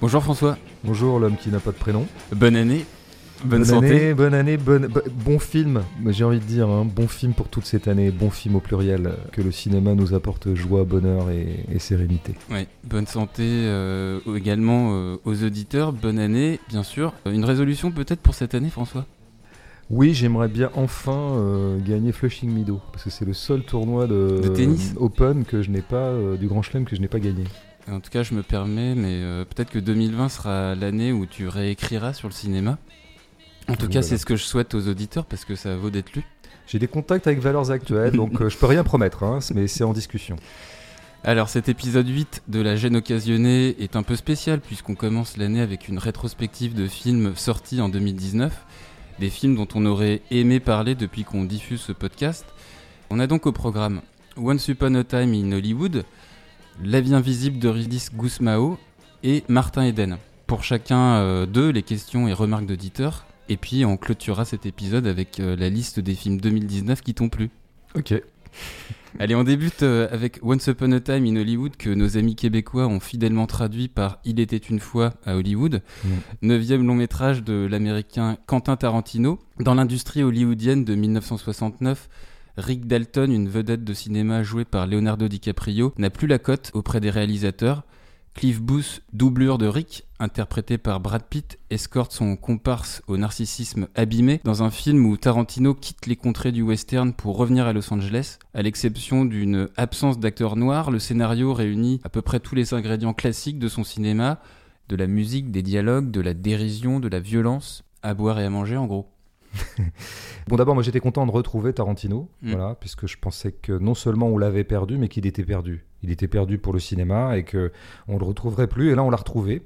Bonjour François. Bonjour l'homme qui n'a pas de prénom. Bonne année. Bonne, bonne santé. Année, bonne année, bonne, bo- bon film. J'ai envie de dire, hein, bon film pour toute cette année, bon film au pluriel. euh, Que le cinéma nous apporte joie, bonheur et, et sérénité. Ouais, bonne santé euh, également euh, aux auditeurs. Bonne année, bien sûr. Une résolution peut-être pour cette année, François? Oui, j'aimerais bien enfin euh, gagner Flushing Meadows parce que c'est le seul tournoi de, De tennis? Open que je n'ai pas, euh, du Grand Chelem que je n'ai pas gagné. En tout cas, je me permets, mais euh, peut-être que 2020 sera l'année où tu réécriras sur le cinéma. En tout cas, voilà. c'est ce que je souhaite aux auditeurs parce que ça vaut d'être lu. J'ai des contacts avec Valeurs Actuelles, donc euh, je peux rien promettre, hein, mais c'est en discussion. Alors cet épisode 8 de La gêne occasionnée est un peu spécial puisqu'on commence l'année avec une rétrospective de films sortis en 2019, des films dont on aurait aimé parler depuis qu'on diffuse ce podcast. On a donc au programme Once Upon a Time in Hollywood, La vie invisible de Ridley Guzmao et Martin Eden. Pour chacun euh, d'eux, les questions et remarques d'auditeurs. Et puis on clôturera cet épisode avec euh, la liste des films 2019 qui t'ont plu. Ok. Allez, on débute euh, avec Once Upon a Time in Hollywood que nos amis québécois ont fidèlement traduit par Il était une fois à Hollywood, Mm. neuvième long métrage de l'américain Quentin Tarantino. Dans l'industrie hollywoodienne de 1969, Rick Dalton, une vedette de cinéma jouée par Leonardo DiCaprio, n'a plus la cote auprès des réalisateurs. Cliff Booth, doublure de Rick, interprété par Brad Pitt, escorte son comparse au narcissisme abîmé dans un film où Tarantino quitte les contrées du western pour revenir à Los Angeles. À l'exception d'une absence d'acteurs noirs, le scénario réunit à peu près tous les ingrédients classiques de son cinéma, de la musique, des dialogues, de la dérision, de la violence, à boire et à manger en gros. Bon, d'abord, moi j'étais content de retrouver Tarantino, Mm. voilà, puisque je pensais que non seulement on l'avait perdu, mais qu'il était perdu. Il était perdu pour le cinéma et que on le retrouverait plus. Et là, on l'a retrouvé.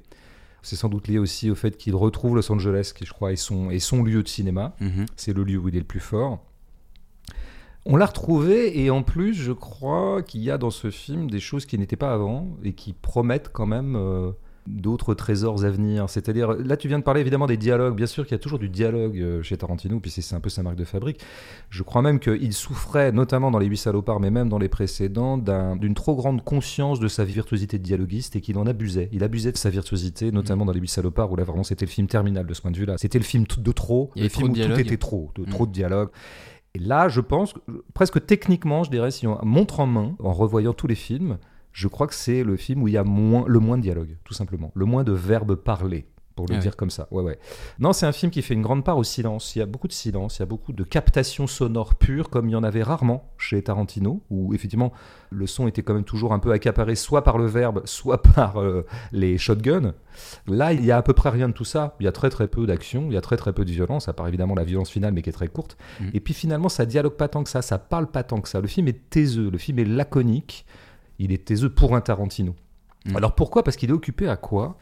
C'est sans doute lié aussi au fait qu'il retrouve Los Angeles, qui je crois est son, est son lieu de cinéma. Mhm. C'est le lieu où il est le plus fort. On l'a retrouvé et en plus, je crois qu'il y a dans ce film des choses qui n'étaient pas avant et qui promettent quand même euh, d'autres trésors à venir. C'est-à-dire, là, tu viens de parler évidemment des dialogues. Bien sûr qu'il y a toujours du dialogue euh, chez Tarantino, puis c'est- un peu sa marque de fabrique. Je crois même qu'il souffrait, notamment dans Les Huit Salopards, mais même dans les précédents, d'un- d'une trop grande conscience de sa virtuosité de dialoguiste et qu'il en abusait. Il abusait de sa virtuosité, notamment dans Les Huit Salopards, où là vraiment c'était le film terminal de ce point de vue-là. C'était le film de trop, le film trop où de tout était trop, de, Mm. trop de dialogue. Et là, je pense, que- presque techniquement, je dirais, si on montre en main, en revoyant tous les films, je crois que c'est le film où il y a moins, le moins de dialogue, tout simplement. Le moins de verbes parlés, pour le Ah dire comme ça. Ouais, ouais. Non, c'est un film qui fait une grande part au silence. Il y a beaucoup de silence, il y a beaucoup de captation sonore pure, comme il y en avait rarement chez Tarantino, où effectivement le son était quand même toujours un peu accaparé, soit par le verbe, soit par euh, les shotguns. Là, il y a à peu près rien de tout ça. Il y a très très peu d'action, il y a très très peu de violence, à part évidemment la violence finale, mais qui est très courte. Mhm. Et puis finalement, ça dialogue pas tant que ça, ça parle pas tant que ça. Le film est taiseux, le film est laconique. Il est taiseux pour un Tarantino. Mhm. Alors pourquoi? Parce qu'il est occupé à quoi?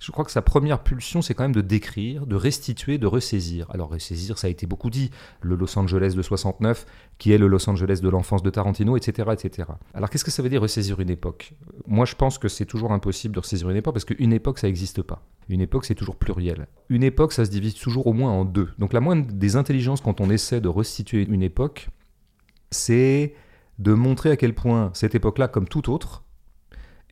Je crois que sa première pulsion, c'est quand même de décrire, de restituer, de ressaisir. Alors ressaisir, ça a été beaucoup dit. Le Los Angeles de 69, qui est le Los Angeles de l'enfance de Tarantino, etc., etc. Alors qu'est-ce que ça veut dire ressaisir une époque? Moi, je pense que c'est toujours impossible de ressaisir une époque parce qu'une époque, ça n'existe pas. Une époque, c'est toujours pluriel. Une époque, ça se divise toujours au moins en deux. Donc la moindre des intelligences quand on essaie de restituer une époque, c'est de montrer à quel point cette époque-là, comme toute autre,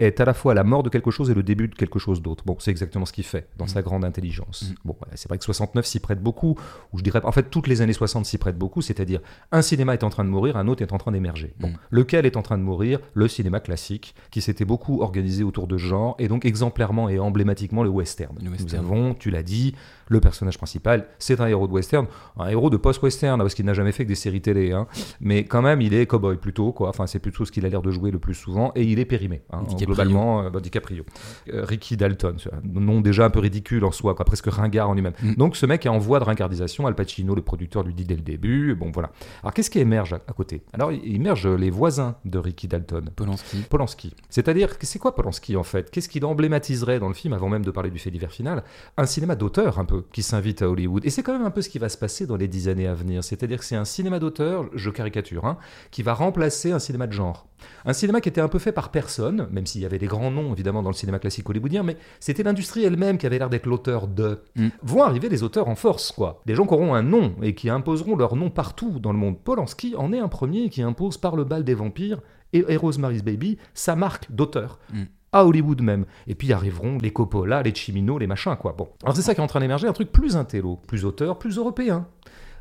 est à la fois la mort de quelque chose et le début de quelque chose d'autre. Bon, c'est exactement ce qu'il fait dans Mm. sa grande intelligence. Mm. Bon, c'est vrai que 69 s'y prête beaucoup, ou je dirais, en fait, toutes les années 60 s'y prêtent beaucoup, c'est-à-dire un cinéma est en train de mourir, un autre est en train d'émerger. Bon, Mm. lequel est en train de mourir? Le cinéma classique, qui s'était beaucoup organisé autour de genre, et donc exemplairement et emblématiquement le western. Le Nous western. avons, tu l'as dit, le personnage principal, c'est un héros de western, un héros de post-western, parce qu'il n'a jamais fait que des séries télé, hein. mais quand même, il est cowboy plutôt, quoi. Enfin, c'est plutôt ce qu'il a l'air de jouer le plus souvent, et il est périmé, hein, DiCaprio. globalement, euh, bah, DiCaprio. Euh, Ricky Dalton, nom déjà un peu ridicule en soi, quoi, presque ringard en lui-même. Mm. Donc, ce mec est en voie de ringardisation, Al Pacino, le producteur, lui dit dès le début, bon, voilà. Alors, qu'est-ce qui émerge à, à côté? Alors, il émerge les voisins de Ricky Dalton. Polanski. Polanski. C'est-à-dire, c'est quoi Polanski en fait? Qu'est-ce qu'il emblématiserait dans le film, avant même de parler du fait divers final? Un cinéma d'auteur un peu, qui s'invite à Hollywood. Et c'est quand même un peu ce qui va se passer dans les dix années à venir. C'est-à-dire que c'est un cinéma d'auteur, je caricature, hein, qui va remplacer un cinéma de genre. Un cinéma qui était un peu fait par personne, même s'il y avait des grands noms évidemment dans le cinéma classique hollywoodien, mais c'était l'industrie elle-même qui avait l'air d'être l'auteur de. Mm. Vont arriver des auteurs en force, quoi. Des gens qui auront un nom et qui imposeront leur nom partout dans le monde. Polanski en est un premier qui impose par le bal des vampires et, et Rosemary's Baby sa marque d'auteur. Mm. À Hollywood même. Et puis arriveront les Coppola, les Cimino, les machins, quoi. Bon. Alors c'est ça qui est en train d'émerger, un truc plus intello, plus auteur, plus européen,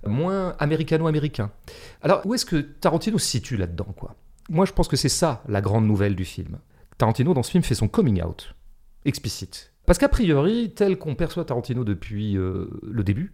moins américano-américain. Alors où est-ce que Tarantino se situe là-dedans, quoi? Moi je pense que c'est ça la grande nouvelle du film. Tarantino dans ce film fait son coming out, explicite. Parce qu'a priori, tel qu'on perçoit Tarantino depuis euh, le début,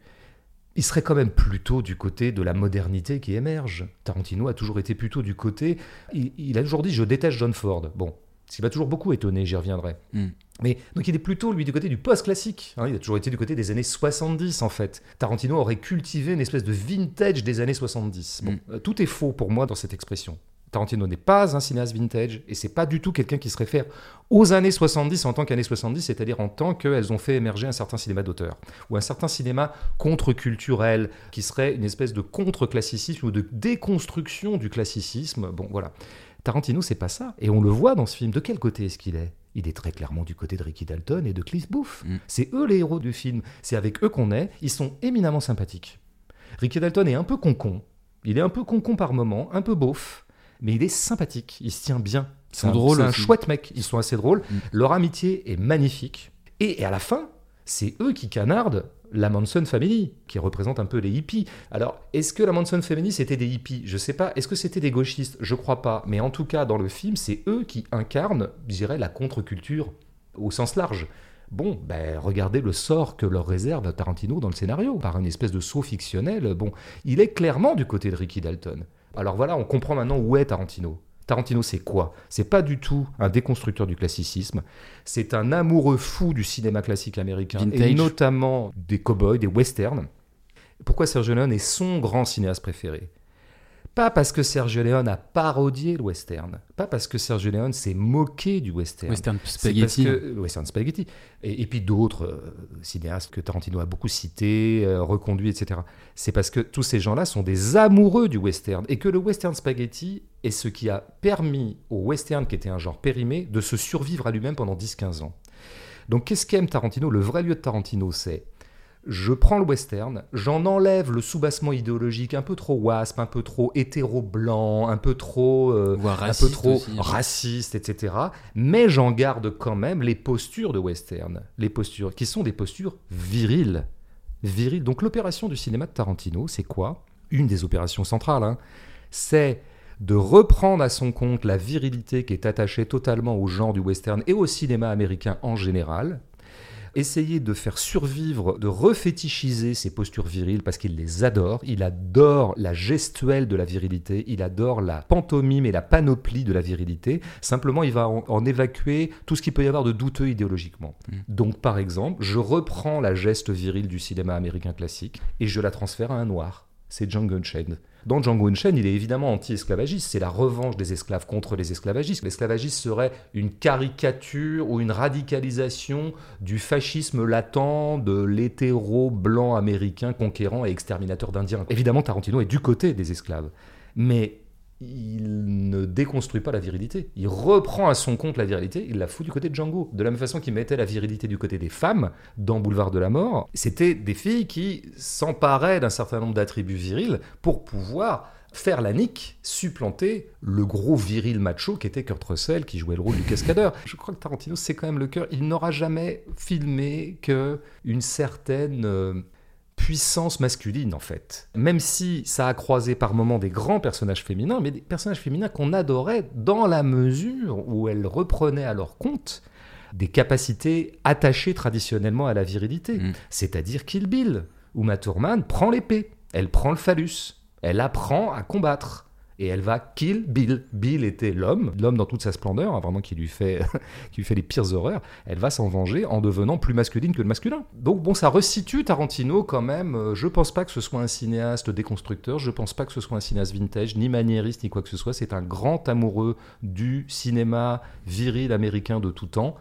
il serait quand même plutôt du côté de la modernité qui émerge. Tarantino a toujours été plutôt du côté. Il, a toujours dit Je déteste John Ford. Bon, ce qui m'a toujours beaucoup étonné, j'y reviendrai. Hmm. Mais donc il est plutôt, lui, du côté du post-classique. Hein. il a toujours été du côté des années 70, en fait. Tarantino aurait cultivé une espèce de vintage des années 70. Bon, hmm. euh, tout est faux pour moi dans cette expression. Tarantino n'est pas un cinéaste vintage et c'est pas du tout quelqu'un qui se réfère aux années 70 en tant qu'années 70, c'est-à-dire en tant qu'elles ont fait émerger un certain cinéma d'auteur ou un certain cinéma contre-culturel qui serait une espèce de contre-classicisme ou de déconstruction du classicisme. Bon, voilà. Tarantino, c'est pas ça. Et on le voit dans ce film. De quel côté est-ce qu'il est, il est très clairement du côté de Ricky Dalton et de Cliff Booth. Mm. C'est eux les héros du film. C'est avec eux qu'on est. Ils sont éminemment sympathiques. Ricky Dalton est un peu concon. Il est un peu concon par moment, un peu beauf mais il est sympathique, il se tient bien. C'est un, un chouette mec, ils sont assez drôles. Mm. Leur amitié est magnifique. Et, à la fin, c'est eux qui canardent la Manson Family, qui représente un peu les hippies. Alors, est-ce que la Manson Family, c'était des hippies? Je sais pas. Est-ce que c'était des gauchistes? Je crois pas. Mais en tout cas, dans le film, c'est eux qui incarnent, je dirais, la contre-culture au sens large. Bon, ben, regardez le sort que leur réserve Tarantino dans le scénario, par une espèce de saut fictionnel. Bon, il est clairement du côté de Ricky Dalton. Alors voilà, on comprend maintenant où est Tarantino. Tarantino, c'est quoi? C'est pas du tout un déconstructeur du classicisme. C'est un amoureux fou du cinéma classique américain et notamment des cowboys, des westerns. Pourquoi Sergio Leone est son grand cinéaste préféré? Pas parce que Sergio Leone a parodié le western, pas parce que Sergio Leone s'est moqué du western. Western spaghetti. western spaghetti. Et, puis d'autres euh, cinéastes que Tarantino a beaucoup cités, euh, reconduits, etc. C'est parce que tous ces gens-là sont des amoureux du western et que le western spaghetti est ce qui a permis au western, qui était un genre périmé, de se survivre à lui-même pendant 10-15 ans. Donc qu'est-ce qu'aime Tarantino? Le vrai lieu de Tarantino, c'est je prends le western, j'en enlève le soubassement idéologique un peu trop wasp, un peu trop hétéro-blanc, un peu trop, euh, un peu trop hein. raciste, etc. Mais j'en garde quand même les postures de western, les postures qui sont des postures viriles. Viriles. Donc l'opération du cinéma de Tarantino, c'est quoi? Une des opérations centrales, hein. c'est de reprendre à son compte la virilité qui est attachée totalement au genre du western et au cinéma américain en général, essayer de faire survivre, de refétichiser ces postures viriles parce qu'il les adore. Il adore la gestuelle de la virilité, il adore la pantomime et la panoplie de la virilité. Simplement, il va en, évacuer tout ce qu'il peut y avoir de douteux idéologiquement. Mm. Donc, par exemple, je reprends la geste virile du cinéma américain classique et je la transfère à un noir. C'est Django Unchained. Dans Django Unchained, il est évidemment anti-esclavagiste. C'est la revanche des esclaves contre les esclavagistes. L'esclavagisme serait une caricature ou une radicalisation du fascisme latent de l'hétéro blanc américain conquérant et exterminateur d'Indiens. Évidemment, Tarantino est du côté des esclaves. Mais il ne déconstruit pas la virilité. Il reprend à son compte la virilité, il la fout du côté de Django. De la même façon qu'il mettait la virilité du côté des femmes dans Boulevard de la Mort, c'était des filles qui s'emparaient d'un certain nombre d'attributs virils pour pouvoir faire la nique, supplanter le gros viril macho qui était Kurt Russell, qui jouait le rôle du cascadeur. Je crois que Tarantino, c'est quand même le cœur. Il n'aura jamais filmé que une certaine euh, puissance masculine en fait. Même si ça a croisé par moments des grands personnages féminins, mais des personnages féminins qu'on adorait dans la mesure où elles reprenaient à leur compte des capacités attachées traditionnellement à la virilité. Mm. C'est-à-dire Kill Bill, où Thurman prend l'épée, elle prend le phallus, elle apprend à combattre et elle va kill Bill. Bill était l'homme, l'homme dans toute sa splendeur, hein, vraiment qui lui fait, qui lui fait les pires horreurs. Elle va s'en venger en devenant plus masculine que le masculin. Donc bon, ça resitue Tarantino quand même. Euh, je pense pas que ce soit un cinéaste déconstructeur, je pense pas que ce soit un cinéaste vintage, ni maniériste, ni quoi que ce soit. C'est un grand amoureux du cinéma viril américain de tout temps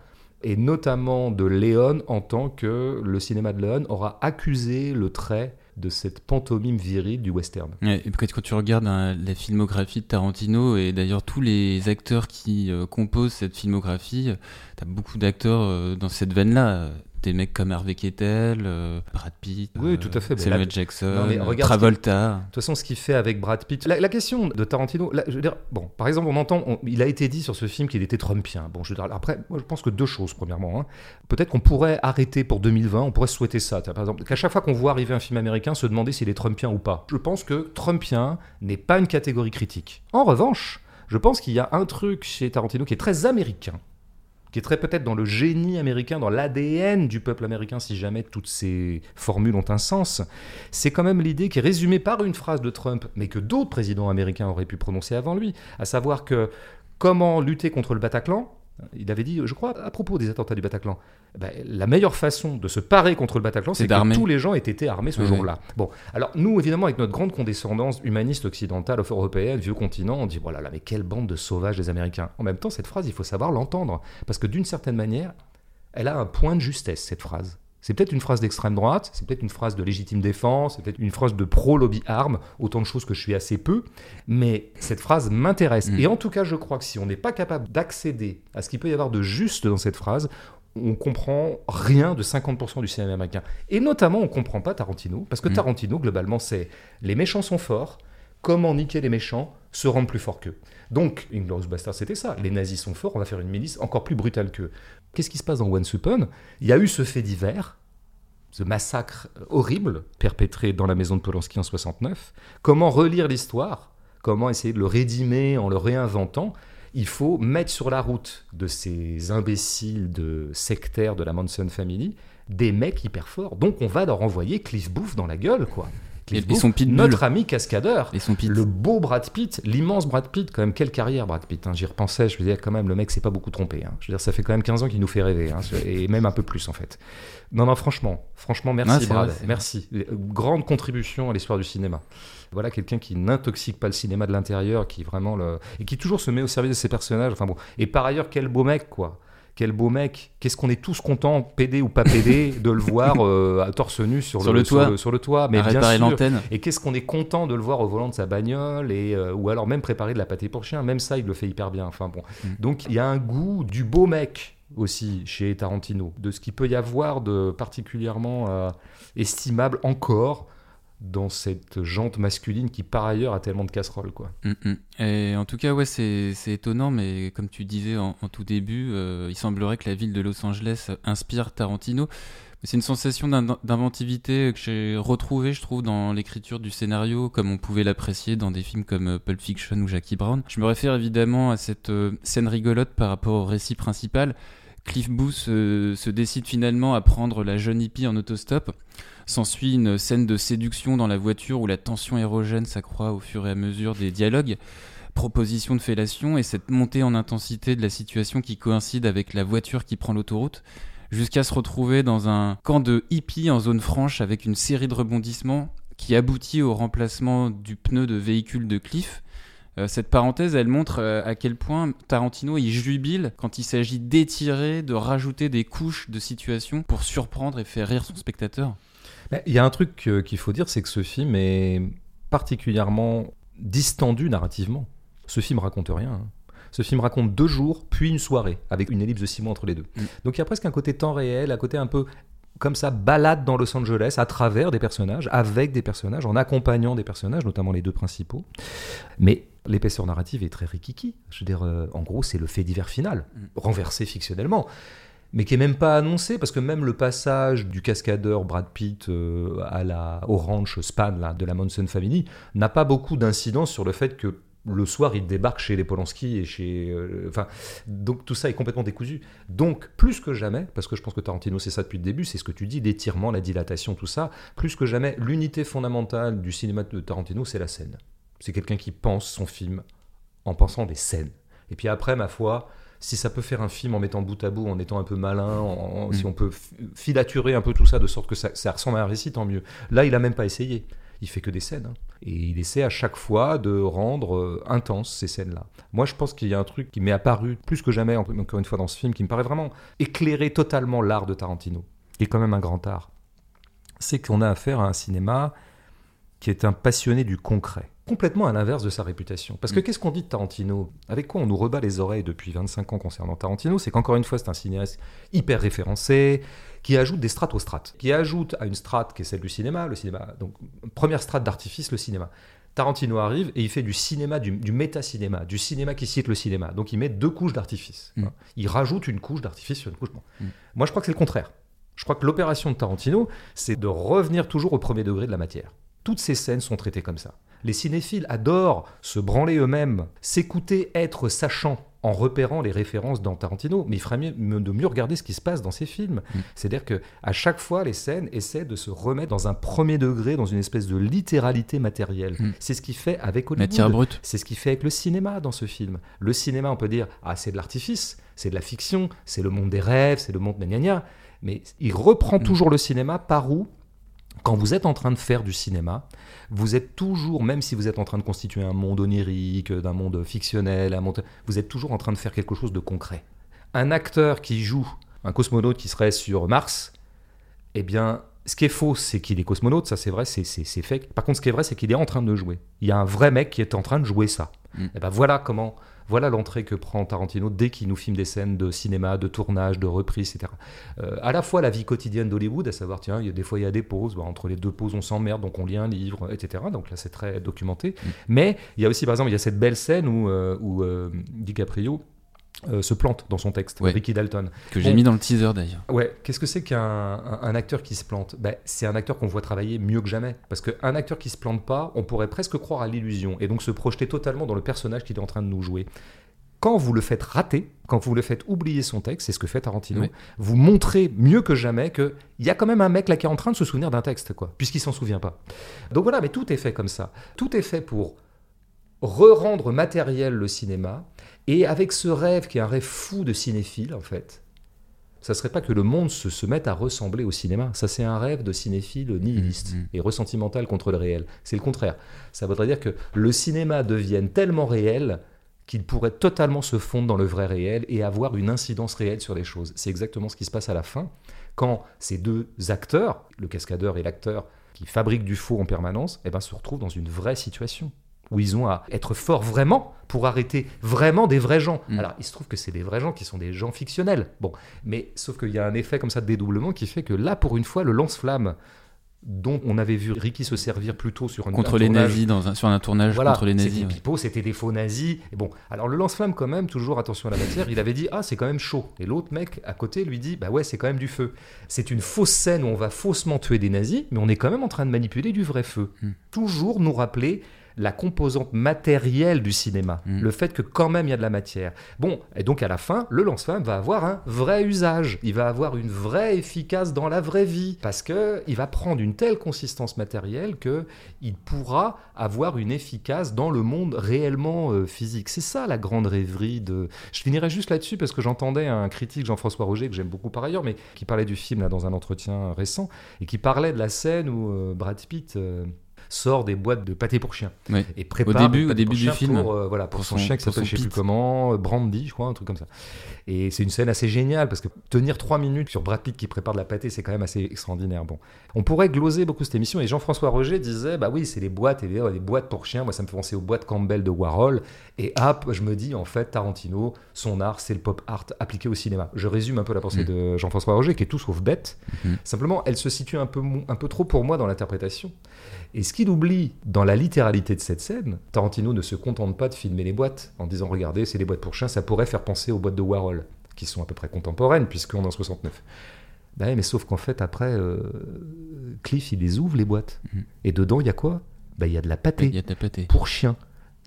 et notamment de Léon en tant que le cinéma de Léon aura accusé le trait de cette pantomime virile du western. et quand tu regardes hein, la filmographie de Tarantino et d'ailleurs tous les acteurs qui euh, composent cette filmographie, tu as beaucoup d'acteurs euh, dans cette veine-là. Des mecs comme Harvey Keitel, euh, Brad Pitt, Oui, tout à fait, mais Samuel là- Jackson, Non, euh, Travolta. De toute façon, ce qu'il fait avec Brad Pitt. La, la question de Tarantino, là, je veux dire, bon, par exemple, on entend, on- il a été dit sur ce film qu'il était trumpien. Bon, je veux dire, après, moi, je pense que deux choses, premièrement. hein. Peut-être qu'on pourrait arrêter pour 2020, on pourrait souhaiter ça. Par exemple, qu'à chaque fois qu'on voit arriver un film américain, se demander s'il est trumpien ou pas. Je pense que trumpien n'est pas une catégorie critique. En revanche, je pense qu'il y a un truc chez Tarantino qui est très américain qui est très peut-être dans le génie américain, dans l'ADN du peuple américain, si jamais toutes ces formules ont un sens, c'est quand même l'idée qui est résumée par une phrase de Trump, mais que d'autres présidents américains auraient pu prononcer avant lui, à savoir que comment lutter contre le Bataclan il avait dit, je crois, à propos des attentats du Bataclan, ben, la meilleure façon de se parer contre le Bataclan, C'est que tous les gens aient été armés ce Oui, jour-là. Bon, alors nous, évidemment, avec notre grande condescendance humaniste occidentale, européenne, vieux continent, on dit, voilà, là, mais quelle bande de sauvages des Américains. En même temps, cette phrase, il faut savoir l'entendre, parce que d'une certaine manière, elle a un point de justesse, cette phrase. C'est peut-être une phrase d'extrême droite, c'est peut-être une phrase de légitime défense, c'est peut-être une phrase de pro-lobby armes, autant de choses que je suis assez peu, mais cette phrase m'intéresse. Mm. Et en tout cas, je crois que si on n'est pas capable d'accéder à ce qu'il peut y avoir de juste dans cette phrase, on comprend rien de 50% du cinéma américain. Et notamment, on comprend pas Tarantino, parce que Mm. Tarantino, globalement, c'est les méchants sont forts, comment niquer les méchants, se rendre plus forts qu'eux. Donc, Inglourious Bastard, c'était ça. Les nazis sont forts, on va faire une milice encore plus brutale qu'eux. Qu'est-ce qui se passe dans Once Upon Il y a eu ce fait divers, ce massacre horrible perpétré dans la maison de Polanski en 69. Comment relire l'histoire? Comment essayer de le rédimer en le réinventant? Il faut mettre sur la route de ces imbéciles de sectaires de la Manson Family des mecs hyper forts. Donc on va leur envoyer Cliff Booth dans la gueule, quoi. Cliff Et- son pitbull. notre ami cascadeur. Et son pit. Le beau Brad Pitt, l'immense Brad Pitt, quand même, quelle carrière Brad Pitt. hein. J'y repensais, je me disais, quand même, le mec s'est pas beaucoup trompé. hein. Je veux dire, ça fait quand même 15 ans qu'il nous fait rêver, hein, et même un peu plus en fait. Non, non, franchement, franchement, merci Brad, vrai, merci. Grande contribution à l'histoire du cinéma. Voilà quelqu'un qui n'intoxique pas le cinéma de l'intérieur, qui vraiment le... et qui toujours se met au service de ses personnages. Enfin bon, et par ailleurs, quel beau mec, quoi. Quel beau mec. Qu'est-ce qu'on est tous contents, pédé ou pas pédé, de le voir euh, à torse nu sur, Sur le toit. Sur le, sur le toit. Mais à bien réparer l'antenne. et qu'est-ce qu'on est content de le voir au volant de sa bagnole, et, euh, ou alors même préparer de la pâté pour chien, même ça, il le fait hyper bien. Enfin bon. Mm. Donc il y a un goût du beau mec aussi chez Tarantino, de ce qu'il peut y avoir de particulièrement euh, estimable encore dans cette jante masculine qui par ailleurs a tellement de casseroles. Quoi. Mm, mm. Et en tout cas, ouais, c'est étonnant, mais comme tu disais en, tout début, euh, il semblerait que la ville de Los Angeles inspire Tarantino. C'est une sensation d'in- d'inventivité que j'ai retrouvée, je trouve, dans l'écriture du scénario, comme on pouvait l'apprécier dans des films comme euh, Pulp Fiction ou Jackie Brown. Je me réfère évidemment à cette euh, scène rigolote par rapport au récit principal. Cliff Booth se décide finalement à prendre la jeune hippie en autostop. S'ensuit une scène de séduction dans la voiture où la tension érogène s'accroît au fur et à mesure des dialogues. Proposition de fellation et cette montée en intensité de la situation qui coïncide avec la voiture qui prend l'autoroute, jusqu'à se retrouver dans un camp de hippies en zone franche avec une série de rebondissements qui aboutit au remplacement du pneu de véhicule de Cliff. Euh, cette parenthèse, elle montre euh, à quel point Tarantino il jubile quand il s'agit d'étirer, de rajouter des couches de situation pour surprendre et faire rire son spectateur. Il y a un truc euh, qu'il faut dire, c'est que ce film est particulièrement distendu narrativement. Ce film raconte rien. hein. Ce film raconte deux jours, puis une soirée, avec une ellipse de six mois entre les deux. Mm. Donc il y a presque un côté temps réel, un côté un peu comme ça, balade dans Los Angeles à travers des personnages, avec des personnages, en accompagnant des personnages, notamment les deux principaux. Mais l'épaisseur narrative est très rikiki. Je veux dire, euh, en gros, c'est le fait divers final, Mm. renversé fictionnellement mais qui est même pas annoncé parce que même le passage du cascadeur Brad Pitt euh, à la au ranch Span là, de la Manson Family n'a pas beaucoup d'incidence sur le fait que le soir il débarque chez les Polanski et chez euh, enfin donc tout ça est complètement décousu donc plus que jamais parce que je pense que Tarantino c'est ça depuis le début c'est ce que tu dis l'étirement la dilatation tout ça plus que jamais l'unité fondamentale du cinéma de Tarantino c'est la scène c'est quelqu'un qui pense son film en pensant des scènes et puis après ma foi si ça peut faire un film en mettant bout à bout, en étant un peu malin, en- Mm. si on peut filaturer un peu tout ça de sorte que ça, ça ressemble à un récit, tant mieux. Là, il a même pas essayé. Il fait que des scènes. hein. Et il essaie à chaque fois de rendre euh, intenses ces scènes-là. Moi, je pense qu'il y a un truc qui m'est apparu plus que jamais, en- encore une fois, dans ce film, qui me paraît vraiment éclairer totalement l'art de Tarantino, qui est quand même un grand art. C'est qu'on a affaire à un cinéma qui est un passionné du concret. Complètement à l'inverse de sa réputation. Parce que Mm. qu'est-ce qu'on dit de Tarantino? Avec quoi on nous rebat les oreilles depuis 25 ans concernant Tarantino? C'est qu'encore une fois, c'est un cinéaste hyper référencé, qui ajoute des strates aux strates, qui ajoute à une strate qui est celle du cinéma, le cinéma, donc première strate d'artifice, le cinéma. Tarantino arrive et il fait du cinéma, du, du méta-cinéma, du cinéma qui cite le cinéma. Donc il met deux couches d'artifice. Mm. Hein. Il rajoute une couche d'artifice sur une couche. Bon. Mm. Moi, je crois que c'est le contraire. Je crois que l'opération de Tarantino, c'est de revenir toujours au premier degré de la matière. Toutes ces scènes sont traitées comme ça. Les cinéphiles adorent se branler eux-mêmes, s'écouter, être sachant en repérant les références dans Tarantino, mais il ferait mieux de mieux regarder ce qui se passe dans ses films. Mm. C'est-à-dire que à chaque fois, les scènes essaient de se remettre dans un premier degré, dans une espèce de littéralité matérielle. Mm. C'est ce qu'il fait avec Hollywood. C'est ce qu'il fait avec le cinéma dans ce film. Le cinéma, on peut dire, ah, c'est de l'artifice, c'est de la fiction, c'est le monde des rêves, c'est le monde de gna gna. Mais il reprend Mm. toujours le cinéma par où quand vous êtes en train de faire du cinéma, vous êtes toujours, même si vous êtes en train de constituer un monde onirique, d'un monde fictionnel, un monde- vous êtes toujours en train de faire quelque chose de concret. Un acteur qui joue un cosmonaute qui serait sur Mars, eh bien, ce qui est faux, c'est qu'il est cosmonaute, ça c'est vrai, c'est fait. Par contre, ce qui est vrai, c'est qu'il est en train de jouer. Il y a un vrai mec qui est en train de jouer ça. Mm. Et ben voilà comment, voilà l'entrée que prend Tarantino dès qu'il nous filme des scènes de cinéma, de tournage, de reprise, etc. Euh, à la fois la vie quotidienne d'Hollywood, à savoir, tiens, il y a des fois il y a des pauses, bah, entre les deux pauses on s'emmerde, donc on lit un livre, etc. Donc là c'est très documenté. Mm. Mais il y a aussi, par exemple, il y a cette belle scène où, euh, où euh, DiCaprio euh, se plante dans son texte, Ouais. Ricky Dalton. Que j'ai Bon. mis dans le teaser d'ailleurs. Ouais, qu'est-ce que c'est qu'un un, un acteur qui se plante? Ben, C'est un acteur qu'on voit travailler mieux que jamais. Parce qu'un acteur qui se plante pas, on pourrait presque croire à l'illusion et donc se projeter totalement dans le personnage qu'il est en train de nous jouer. Quand vous le faites rater, quand vous le faites oublier son texte, c'est ce que fait Tarantino, Ouais. vous montrez mieux que jamais qu'il y a quand même un mec là qui est en train de se souvenir d'un texte, quoi, puisqu'il s'en souvient pas. Donc voilà, mais tout est fait comme ça. Tout est fait pour re-rendre matériel le cinéma, et avec ce rêve qui est un rêve fou de cinéphile, en fait, ça serait pas que le monde se, se mette à ressembler au cinéma. Ça, c'est un rêve de cinéphile nihiliste Mhm. et ressentimental contre le réel. C'est le contraire. Ça voudrait dire que le cinéma devienne tellement réel qu'il pourrait totalement se fondre dans le vrai réel et avoir une incidence réelle sur les choses. C'est exactement ce qui se passe à la fin, quand ces deux acteurs, le cascadeur et l'acteur, qui fabriquent du faux en permanence, eh ben, se retrouvent dans une vraie situation où ils ont à être forts vraiment pour arrêter vraiment des vrais gens. Mm. Alors, il se trouve que c'est des vrais gens qui sont des gens fictionnels. Bon, mais sauf qu'il y a un effet comme ça de dédoublement qui fait que là, pour une fois, le lance-flamme dont on avait vu Ricky se servir plutôt sur un Contre un les tournage- nazis, dans un- sur un tournage voilà, contre les nazis. C'était ouais. c'était des faux nazis. Et bon, alors le lance-flamme quand même, toujours attention à la matière, il avait dit ah c'est quand même chaud. Et l'autre mec à côté lui dit bah ouais c'est quand même du feu. C'est une fausse scène où on va faussement tuer des nazis, mais on est quand même en train de manipuler du vrai feu. Hmm. Toujours nous rappeler la composante matérielle du cinéma, Hmm. le fait que quand même il y a de la matière. Bon, et donc à la fin, le lance-flamme va avoir un vrai usage, il va avoir une vraie efficace dans la vraie vie, parce que il va prendre une telle consistance matérielle que il pourra avoir une efficace dans le monde réellement euh, physique. C'est ça la grande rêverie de. Je finirai juste là-dessus parce que j'entendais un critique Jean-François Roger que j'aime beaucoup par ailleurs, mais qui parlait du film là dans un entretien récent et qui parlait de la scène où euh, Brad Pitt. euh, sort des boîtes de pâté pour chien et prépare début- au pâté pour début du film, pour, euh, voilà, pour, pour son, son- chien qui s'appelle je sais plus comment euh, Brandy je crois un truc comme ça et c'est une scène assez géniale parce que tenir trois minutes sur Brad Pitt qui prépare de la pâté, c'est quand même assez extraordinaire. Bon, on pourrait gloser beaucoup cette émission et Jean-François Roger disait bah oui, c'est les boîtes et les, les boîtes pour chiens. Moi, ça me fait penser aux boîtes Campbell de Warhol. Et hop, je me dis en fait, Tarantino, son art, c'est le pop art appliqué au cinéma. Je résume un peu la pensée Mm. de Jean-François Roger qui est tout sauf bête. Mhm. Simplement, elle se situe un peu, un peu trop pour moi dans l'interprétation. Et ce qu'il oublie dans la littéralité de cette scène, Tarantino ne se contente pas de filmer les boîtes en disant regardez, c'est des boîtes pour chiens, ça pourrait faire penser aux boîtes de Warhol, qui sont à peu près contemporaines puisqu'on est en 69. Ben ouais, mais sauf qu'en fait, après, euh, Cliff, il les ouvre les boîtes. Mhm. Et dedans, il y a quoi? Ben, Il y a de la pâté Il y a de la pâté. pour chien,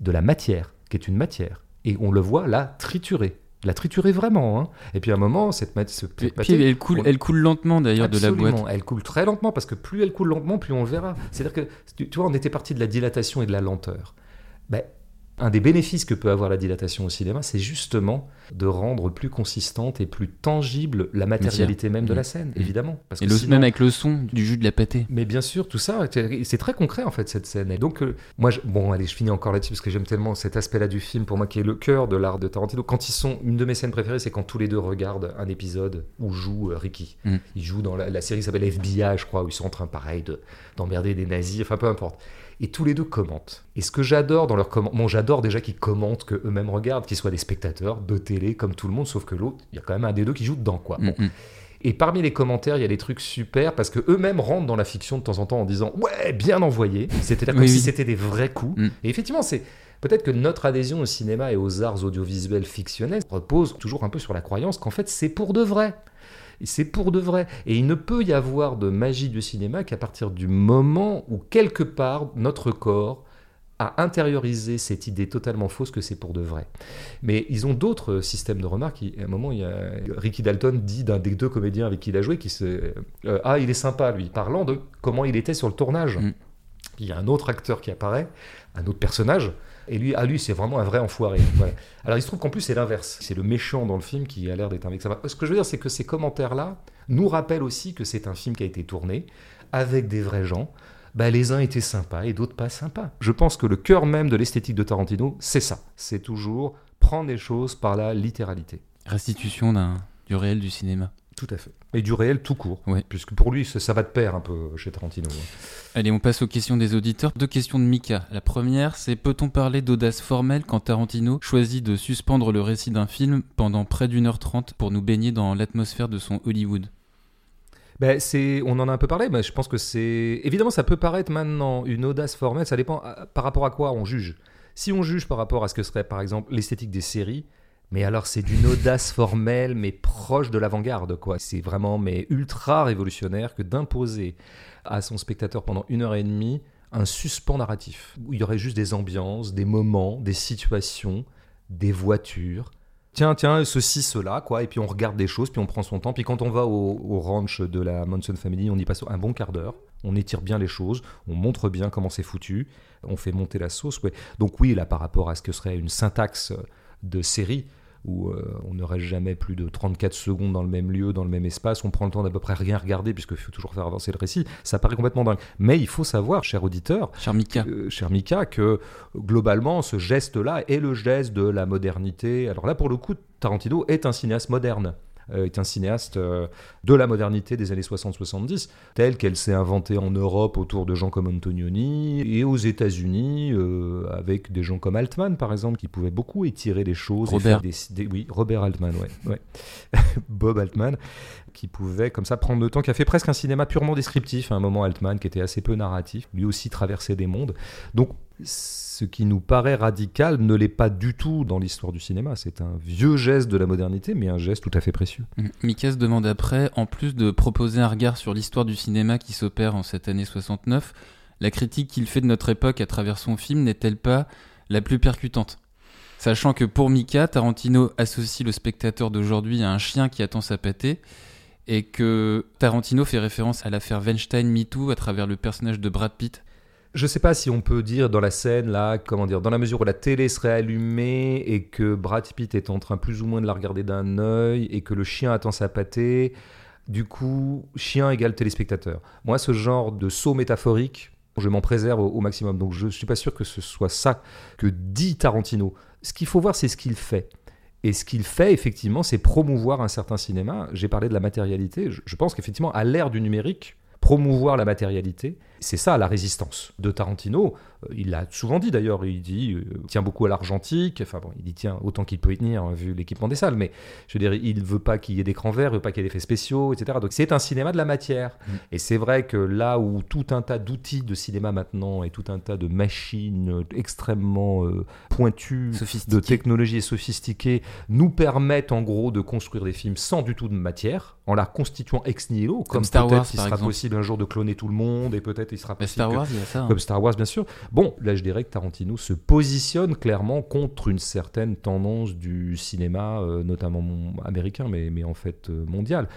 de la matière, qui est une matière. Et on le voit là triturer. La triturer vraiment. hein. Et puis à un moment, cette, ce- Puis, cette puis pâté, elle, coule, on- elle coule lentement d'ailleurs de la boîte. Elle coule très lentement parce que plus elle coule lentement, plus on le verra. C'est-à-dire que, tu, tu vois, on était parti de la dilatation et de la lenteur. Ben, un des bénéfices que peut avoir la dilatation au cinéma, c'est justement de rendre plus consistante et plus tangible la matérialité même de la scène, Mhm. évidemment. Parce Et que le, sinon- même avec le son du jus de la pâté. mais bien sûr, tout ça, c'est très concret en fait cette scène. Et donc, euh, moi, je- bon, allez, je finis encore là-dessus parce que j'aime tellement cet aspect-là du film pour moi qui est le cœur de l'art de Tarantino. Quand ils sont, une de mes scènes préférées, c'est quand tous les deux regardent un épisode où joue euh, Ricky. Mm. Il joue dans la, la série qui s'appelle FBI, je crois, où ils sont en train, pareil, de- d'emmerder des nazis, enfin peu importe. Et tous les deux commentent. Et ce que j'adore dans leurs commentaires, bon, j'adore déjà qu'ils commentent, qu'eux-mêmes regardent, qu'ils soient des spectateurs de télé comme tout le monde, sauf que l'autre, il y a quand même un des deux qui joue dedans, quoi. Bon. Mm, mm. Et parmi les commentaires, il y a des trucs super parce que eux-mêmes rentrent dans la fiction de temps en temps en disant ouais, bien envoyé. C'était comme Oui, si oui. c'était des vrais coups. Mm. Et effectivement, c'est peut-être que notre adhésion au cinéma et aux arts audiovisuels fictionnels repose toujours un peu sur la croyance qu'en fait c'est pour de vrai. Et C'est pour de vrai. Et il ne peut y avoir de magie du cinéma qu'à partir du moment où quelque part notre corps a intériorisé cette idée totalement fausse que c'est pour de vrai. Mais ils ont d'autres systèmes de remarques. À un moment, il y a Ricky Dalton dit d'un des deux comédiens avec qui il a joué qui se euh, ah il est sympa lui, parlant de comment il était sur le tournage. Mm. Il y a un autre acteur qui apparaît, un autre personnage, et lui, ah lui c'est vraiment un vrai enfoiré. Voilà. Alors il se trouve qu'en plus c'est l'inverse. C'est le méchant dans le film qui a l'air d'être un mec sympa. Ce que je veux dire, c'est que ces commentaires-là nous rappellent aussi que c'est un film qui a été tourné avec des vrais gens. Bah, les uns étaient sympas et d'autres pas sympas. Je pense que le cœur même de l'esthétique de Tarantino, c'est ça. C'est toujours prendre les choses par la littéralité. Restitution d'un du réel du cinéma. Tout à fait. Et du réel tout court. Puisque pour lui, ça, ça va de pair un peu chez Tarantino. Allez, on passe aux questions des auditeurs. Deux questions de Mika. La première, c'est peut-on parler d'audace formelle quand Tarantino choisit de suspendre le récit d'un film pendant près d'une heure trente pour nous baigner dans l'atmosphère de son Hollywood? Ben, c'est, on en a un peu parlé, mais je pense que c'est. Évidemment, ça peut paraître maintenant une audace formelle, ça dépend à- par rapport à quoi on juge. Si on juge par rapport à ce que serait, par exemple, l'esthétique des séries, mais alors c'est d'une audace formelle, mais proche de l'avant-garde, quoi. C'est vraiment, mais ultra révolutionnaire que d'imposer à son spectateur pendant une heure et demie un suspens narratif, il y aurait juste des ambiances, des moments, des situations, des voitures. Tiens, tiens, ceci, cela, quoi. Et puis on regarde des choses, puis on prend son temps. Puis quand on va au, ranch de la Manson Family, on y passe un bon quart d'heure. On étire bien les choses, on montre bien comment c'est foutu, on fait monter la sauce. Donc oui, là, par rapport à ce que serait une syntaxe de série, où euh, on n'aurait jamais plus de 34 secondes dans le même lieu, dans le même espace, on prend le temps d'à peu près rien regarder, puisqu'il faut toujours faire avancer le récit, ça paraît complètement dingue. Mais il faut savoir, cher auditeur, Cher Mika, euh, cher Mika, que globalement, ce geste-là est le geste de la modernité. Alors là, pour le coup, Tarantino est un cinéaste moderne. Euh, est un cinéaste euh, de la modernité des années 60-70, telle qu'elle s'est inventée en Europe autour de gens comme Antonioni et aux États-Unis euh, avec des gens comme Altman, par exemple, qui pouvaient beaucoup étirer les choses. Robert. faire des, des- oui, Robert Altman, ouais. ouais. Bob Altman, qui pouvait comme ça prendre le temps, qui a fait presque un cinéma purement descriptif à un moment, Altman, qui était assez peu narratif, lui aussi traversait des mondes. Donc, ce qui nous paraît radical ne l'est pas du tout dans l'histoire du cinéma. C'est un vieux geste de la modernité, mais un geste tout à fait précieux. Mm. Mika se demande après, en plus de proposer un regard sur l'histoire du cinéma qui s'opère en cette année 69, la critique qu'il fait de notre époque à travers son film n'est-elle pas la plus percutante? Sachant que pour Mika, Tarantino associe le spectateur d'aujourd'hui à un chien qui attend sa pâtée, et que Tarantino fait référence à l'affaire Weinstein MeToo à travers le personnage de Brad Pitt. Je sais pas si on peut dire dans la scène là, comment dire, dans la mesure où la télé serait allumée et que Brad Pitt est en train plus ou moins de la regarder d'un œil et que le chien attend sa pâtée, du coup, chien égale téléspectateur. Moi, ce genre de saut métaphorique, je m'en préserve au, maximum. Donc, je suis pas sûr que ce soit ça que dit Tarantino. Ce qu'il faut voir, c'est ce qu'il fait. Et ce qu'il fait, effectivement, c'est promouvoir un certain cinéma. J'ai parlé de la matérialité. Je pense qu'effectivement, à l'ère du numérique, promouvoir la matérialité, c'est ça la résistance de Tarantino. Euh, Il l'a souvent dit d'ailleurs, il dit, euh, tient beaucoup à l'argentique, enfin bon, il y tient autant qu'il peut y tenir hein, vu l'équipement des salles, mais je veux dire, il veut pas qu'il y ait d'écran vert, il veut pas qu'il y ait d'effets spéciaux, etc. Donc c'est un cinéma de la matière. Mm. Et c'est vrai que là où tout un tas d'outils de cinéma maintenant et tout un tas de machines extrêmement euh, pointues, de technologies sophistiquées nous permettent en gros de construire des films sans du tout de matière, en la constituant ex nihilo, comme, Star peut-être Wars, il par sera exemple. possible un jour de cloner tout le monde, et peut-être il sera possible Star que- Wars, il y a ça. hein. comme Star Wars bien sûr. Bon, là je dirais que Tarantino se positionne clairement contre une certaine tendance du cinéma, euh, notamment américain, mais, mais en fait euh, mondial.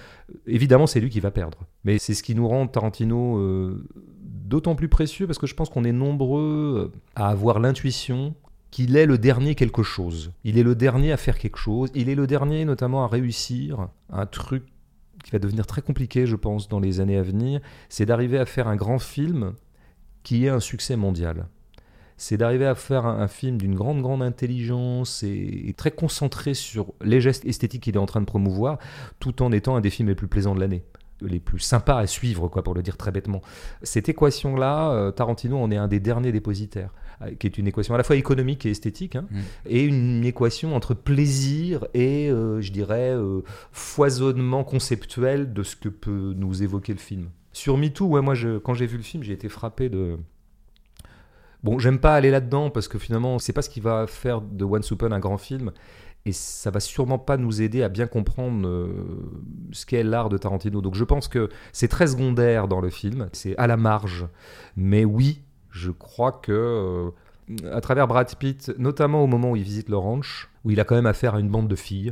Évidemment, c'est lui qui va perdre. Mais c'est ce qui nous rend Tarantino euh, d'autant plus précieux parce que je pense qu'on est nombreux à avoir l'intuition qu'il est le dernier quelque chose. Il est le dernier à faire quelque chose. Il est le dernier notamment à réussir un truc va devenir très compliqué, je pense, dans les années à venir. C'est d'arriver à faire un grand film qui ait un succès mondial. C'est d'arriver à faire un, film d'une grande, grande intelligence et très concentré sur les gestes esthétiques qu'il est en train de promouvoir, tout en étant un des films les plus plaisants de l'année. Les plus sympas à suivre, quoi, pour le dire très bêtement. Cette équation-là, euh, Tarantino en est un des derniers dépositaires, euh, qui est une équation à la fois économique et esthétique, hein, Mm. et une équation entre plaisir et, euh, je dirais, foisonnement conceptuel de ce que peut nous évoquer le film. Sur MeToo, ouais, moi, je, quand j'ai vu le film, j'ai été frappé de... Bon, j'aime pas aller là-dedans parce que finalement, c'est pas ce qui va faire de Once Upon un grand film. Et ça va sûrement pas nous aider à bien comprendre euh, ce qu'est l'art de Tarantino. Donc je pense que c'est très secondaire dans le film, c'est à la marge. Mais oui, je crois que euh, à travers Brad Pitt, notamment au moment où il visite le ranch, où il a quand même affaire à une bande de filles.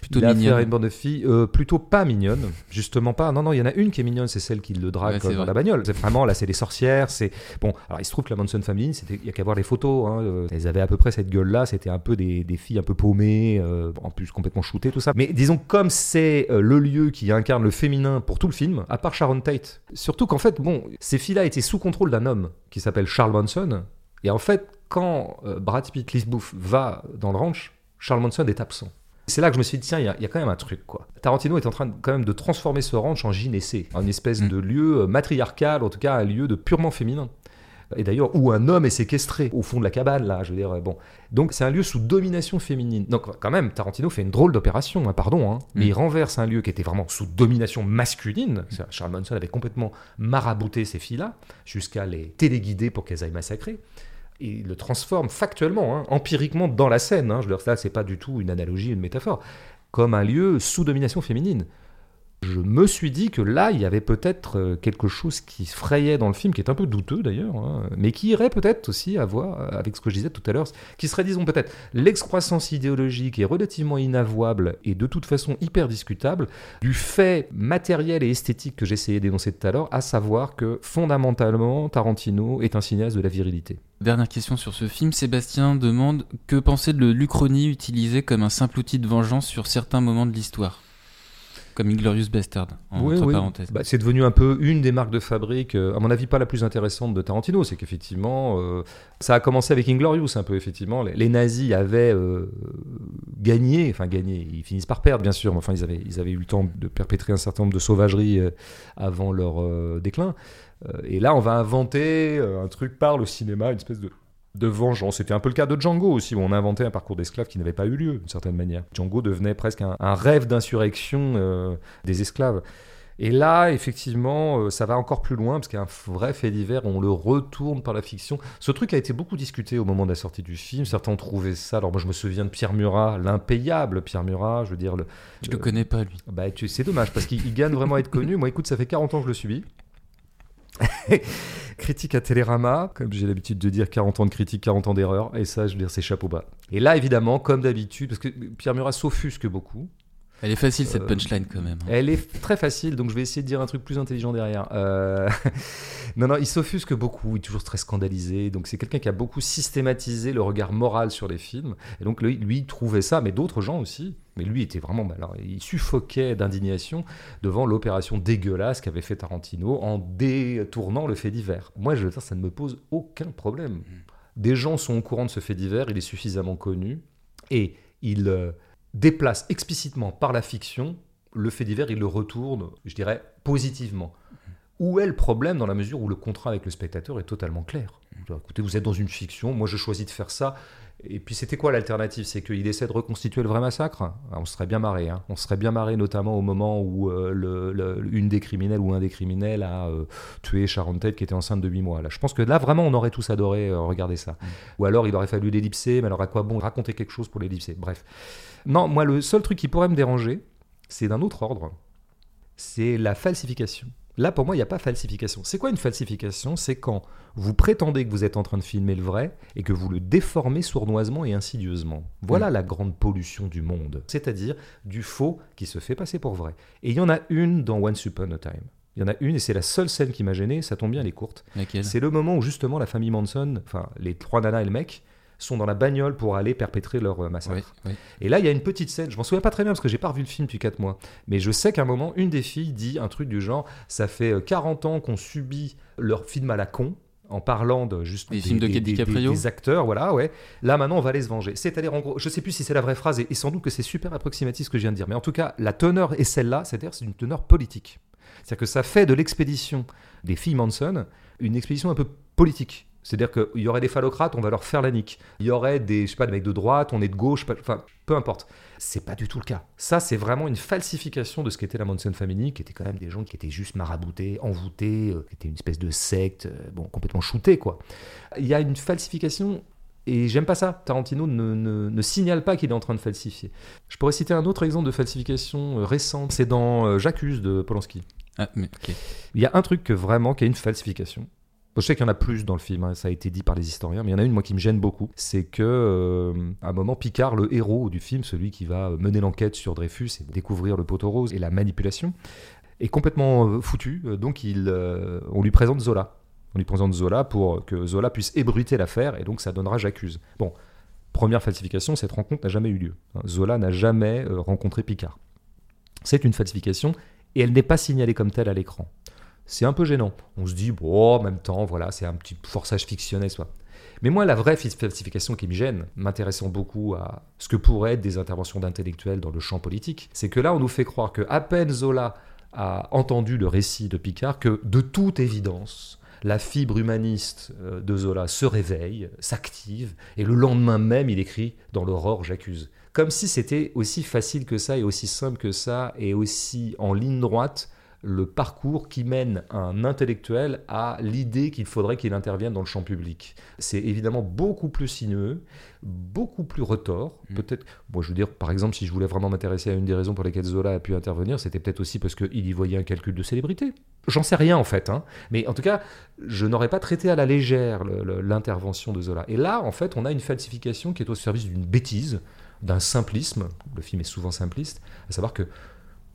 Plutôt il a affaire mignonne. à une bande de filles euh, plutôt pas mignonnes, justement pas. Non, non, il y en a une qui est mignonne, c'est celle qui le drague Ouais, comme c'est dans la bagnole. C'est vraiment là, c'est des sorcières. C'est bon. Alors il se trouve que la Manson Family, c'était, il y a qu'à voir les photos. Hein, euh, elles avaient à peu près cette gueule-là. C'était un peu des, des filles un peu paumées, euh, en plus complètement shootées, tout ça. Mais disons comme c'est euh, le lieu qui incarne le féminin pour tout le film, à part Sharon Tate. Surtout qu'en fait, bon, ces filles-là étaient sous contrôle d'un homme qui s'appelle Charles Manson. Et en fait, quand Brad Pitt, Lisbouf va dans le ranch, Charles Manson est absent. C'est là que je me suis dit, tiens, il y, a- il y a quand même un truc, quoi. Tarantino est en train de- quand même de transformer ce ranch en gynécée, en espèce Mm. de lieu euh, matriarcal, en tout cas un lieu de purement féminin. Et d'ailleurs, où un homme est séquestré au fond de la cabane, là, je veux dire, euh, bon. Donc c'est un lieu sous domination féminine. Donc quand même, Tarantino fait une drôle d'opération, hein, pardon, hein, mais Mm. il renverse un lieu qui était vraiment sous domination masculine. Charles Manson avait complètement marabouté ces filles-là, jusqu'à les téléguider pour qu'elles aillent massacrer. Il le transforme factuellement, hein, empiriquement dans la scène. hein. je dire, ça, c'est pas du tout une analogie, une métaphore, comme un lieu sous domination féminine. Je me suis dit que là, il y avait peut-être euh, quelque chose qui frayait dans le film, qui est un peu douteux d'ailleurs, hein, mais qui irait peut-être aussi à voir euh, avec ce que je disais tout à l'heure, qui serait, disons peut-être, l'excroissance idéologique est relativement inavouable et de toute façon hyper discutable du fait matériel et esthétique que j'essayais d'énoncer tout à l'heure, à savoir que fondamentalement, Tarantino est un cinéaste de la virilité. Dernière question sur ce film. Sébastien demande que penser de l'Uchronie utilisé comme un simple outil de vengeance sur certains moments de l'histoire? Comme Inglorious Bastard, entre parenthèses. Bah, c'est devenu un peu une des marques de fabrique, euh, à mon avis pas la plus intéressante de Tarantino. C'est qu'effectivement, euh, ça a commencé avec Inglorious un peu, effectivement. Les, les nazis avaient euh, gagné, enfin gagné, ils finissent par perdre bien sûr, mais enfin ils avaient, ils avaient eu le temps de perpétrer un certain nombre de sauvageries euh, avant leur déclin. Et là, on va inventer un truc par le cinéma, une espèce de de vengeance. C'était un peu le cas de Django aussi, où on a inventé un parcours d'esclaves qui n'avait pas eu lieu, d'une certaine manière. Django devenait presque un, un rêve d'insurrection euh, des esclaves. Et là, effectivement, euh, ça va encore plus loin, parce qu'il y a un vrai fait divers, on le retourne par la fiction. Ce truc a été beaucoup discuté au moment de la sortie du film. Certains ont trouvé ça. Alors, moi, je me souviens de Pierre Murat, l'impayable Pierre Murat, je veux dire. Le, Je le connais pas, lui. bah, tu- c'est dommage, parce qu'il il gagne vraiment à être connu. Moi, écoute, ça fait 40 ans que je le subis. critique à Télérama, comme j'ai l'habitude de dire, 40 ans de critique, 40 ans d'erreur, et ça, je veux dire, c'est chapeau bas. Et là, évidemment, comme d'habitude, parce que Pierre Murat s'offusque beaucoup, Elle est facile, cette Euh, punchline, quand même. hein. elle est très facile, donc je vais essayer de dire un truc plus intelligent derrière. Euh, non, non, il s'offusque beaucoup, il est toujours très scandalisé. Donc c'est quelqu'un qui a beaucoup systématisé le regard moral sur les films. Et donc lui, lui il trouvait ça, mais d'autres gens aussi. Mais lui était vraiment, bah, alors, il suffoquait d'indignation devant l'opération dégueulasse qu'avait fait Tarantino en détournant le fait divers. Moi, je veux dire, ça ne me pose aucun problème. Des gens sont au courant de ce fait divers, il est suffisamment connu, et il euh, déplace explicitement par la fiction le fait divers, il le retourne, je dirais, positivement. Où est le problème dans la mesure où le contrat avec le spectateur est totalement clair? Écoutez, vous êtes dans une fiction, moi je choisis de faire ça. Et puis c'était quoi l'alternative? C'est qu'il essaie de reconstituer le vrai massacre? Ah, On se serait bien marré. hein. On se serait bien marré notamment au moment où euh, le- le- une des criminels ou un des criminels a euh, tué Sharon Tate qui était enceinte de 8 mois. Là. Je pense que là vraiment on aurait tous adoré euh, regarder ça. Ou alors il aurait fallu l'ellipser, mais alors à quoi bon raconter quelque chose pour l'ellipser? Bref. Non, moi le seul truc qui pourrait me déranger, c'est d'un autre ordre. C'est la falsification. Là, pour moi, il n'y a pas falsification. C'est quoi une falsification? C'est quand vous prétendez que vous êtes en train de filmer le vrai et que vous le déformez sournoisement et insidieusement. Voilà la grande pollution du monde. C'est-à-dire du faux qui se fait passer pour vrai. Et il y en a une dans Once Upon a Time. Il y en a une et c'est la seule scène qui m'a gêné. Ça tombe bien, elle est courte. C'est le moment où justement la famille Manson, enfin les trois nanas et le mec, sont dans la bagnole pour aller perpétrer leur euh, massacre. Oui, oui. Et là, il y a une petite scène, je m'en souviens pas très bien parce que j'ai pas revu le film depuis 4 mois, mais je sais qu'à un moment, une des filles dit un truc du genre Ça fait euh, 40 ans qu'on subit leur film à la con. En parlant de juste Des films de DiCaprio des acteurs, voilà, ouais. Là maintenant, on va aller se venger. C'est-à-dire, en gros, je sais plus si c'est la vraie phrase, et, et sans doute que c'est super approximatif ce que je viens de dire, mais en tout cas, la teneur est celle-là, c'est-à-dire c'est une teneur politique. C'est-à-dire que ça fait de l'expédition des filles Manson une expédition un peu politique. C'est-à-dire qu'il y aurait des phallocrates, on va leur faire la nique. Il y aurait des, je sais pas, des mecs de droite, on est de gauche, enfin, peu importe. C'est pas du tout le cas. Ça, c'est vraiment une falsification de ce qu'était la Manson Family, qui était quand même des gens qui étaient juste maraboutés, envoûtés, euh, qui étaient une espèce de secte, euh, bon, complètement shootés, quoi. Il y a une falsification et j'aime pas ça. Tarantino ne, ne, signale pas qu'il est en train de falsifier. Je pourrais citer un autre exemple de falsification euh, récente. C'est dans J'accuse de Polanski. Ah, mais, Il y a un truc que vraiment qui est une falsification. Je sais qu'il y en a plus dans le film, hein, ça a été dit par les historiens, mais il y en a une moi qui me gêne beaucoup, c'est que euh, à un moment Picard, le héros du film, celui qui va mener l'enquête sur Dreyfus et découvrir le poteau rose et la manipulation, est complètement euh, foutu. Euh, donc on lui présente Zola. On lui présente Zola pour que Zola puisse ébruiter l'affaire et donc ça donnera J'accuse. Bon, première falsification, cette rencontre n'a jamais eu lieu. Hein, Zola n'a jamais rencontré Picard. C'est une falsification et elle n'est pas signalée comme telle à l'écran c'est un peu gênant. On se dit, bon, en même temps, voilà, c'est un petit forçage fictionnel, soit. Mais moi, la vraie falsification qui me gêne, m'intéressant beaucoup à ce que pourraient être des interventions d'intellectuels dans le champ politique, c'est que là, on nous fait croire que à peine Zola a entendu le récit de Picard, que de toute évidence, la fibre humaniste euh, de Zola se réveille, s'active, et le lendemain même, il écrit dans l'aurore, j'accuse. Comme si c'était aussi facile que ça, et aussi simple que ça, et aussi en ligne droite le parcours qui mène un intellectuel à l'idée qu'il faudrait qu'il intervienne dans le champ public. C'est évidemment beaucoup plus sinueux, beaucoup plus retors. Mm. Peut-être, bon, je veux dire, par exemple, si je voulais vraiment m'intéresser à une des raisons pour lesquelles Zola a pu intervenir, c'était peut-être aussi parce qu'il y voyait un calcul de célébrité. J'en sais rien en fait, hein. mais en tout cas, je n'aurais pas traité à la légère l'intervention de Zola. Et là, en fait, on a une falsification qui est au service d'une bêtise, d'un simplisme. Le film est souvent simpliste, à savoir que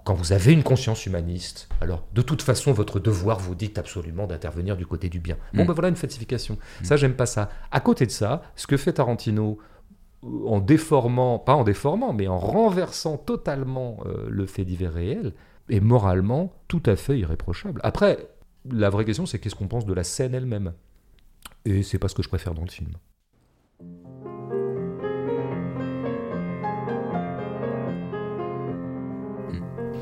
quand vous avez une conscience humaniste, alors de toute façon, votre devoir vous dit absolument d'intervenir du côté du bien. Bon, mm. ben voilà une falsification. Mm. Ça, j'aime pas ça. À côté de ça, ce que fait Tarantino euh, en déformant, pas en déformant, mais en renversant totalement euh, le fait divers réel, est moralement tout à fait irréprochable. Après, la vraie question, c'est qu'est-ce qu'on pense de la scène elle-même? Et c'est pas ce que je préfère dans le film.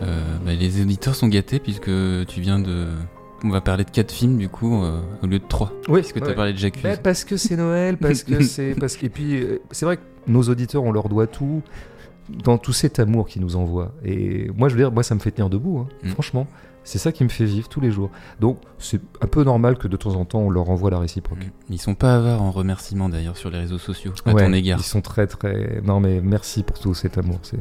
Euh, bah, les éditeurs sont gâtés puisque tu viens de. On va parler de quatre films du coup euh, au lieu de trois. Oui. Parce que tu as parlé de Jacques. Bah, parce que c'est Noël, parce que c'est. Parce. Et puis, euh, c'est vrai que nos auditeurs, on leur doit tout dans tout cet amour qu'ils nous envoient. Et moi, je veux dire, moi, ça me fait tenir debout, hein, mm. franchement. C'est ça qui me fait vivre tous les jours. Donc, c'est un peu normal que de temps en temps, on leur envoie la réciproque. Mm. Ils sont pas avares en remerciements d'ailleurs sur les réseaux sociaux, à ton égard. Ils sont très, très. Non, mais merci pour tout cet amour. C'est.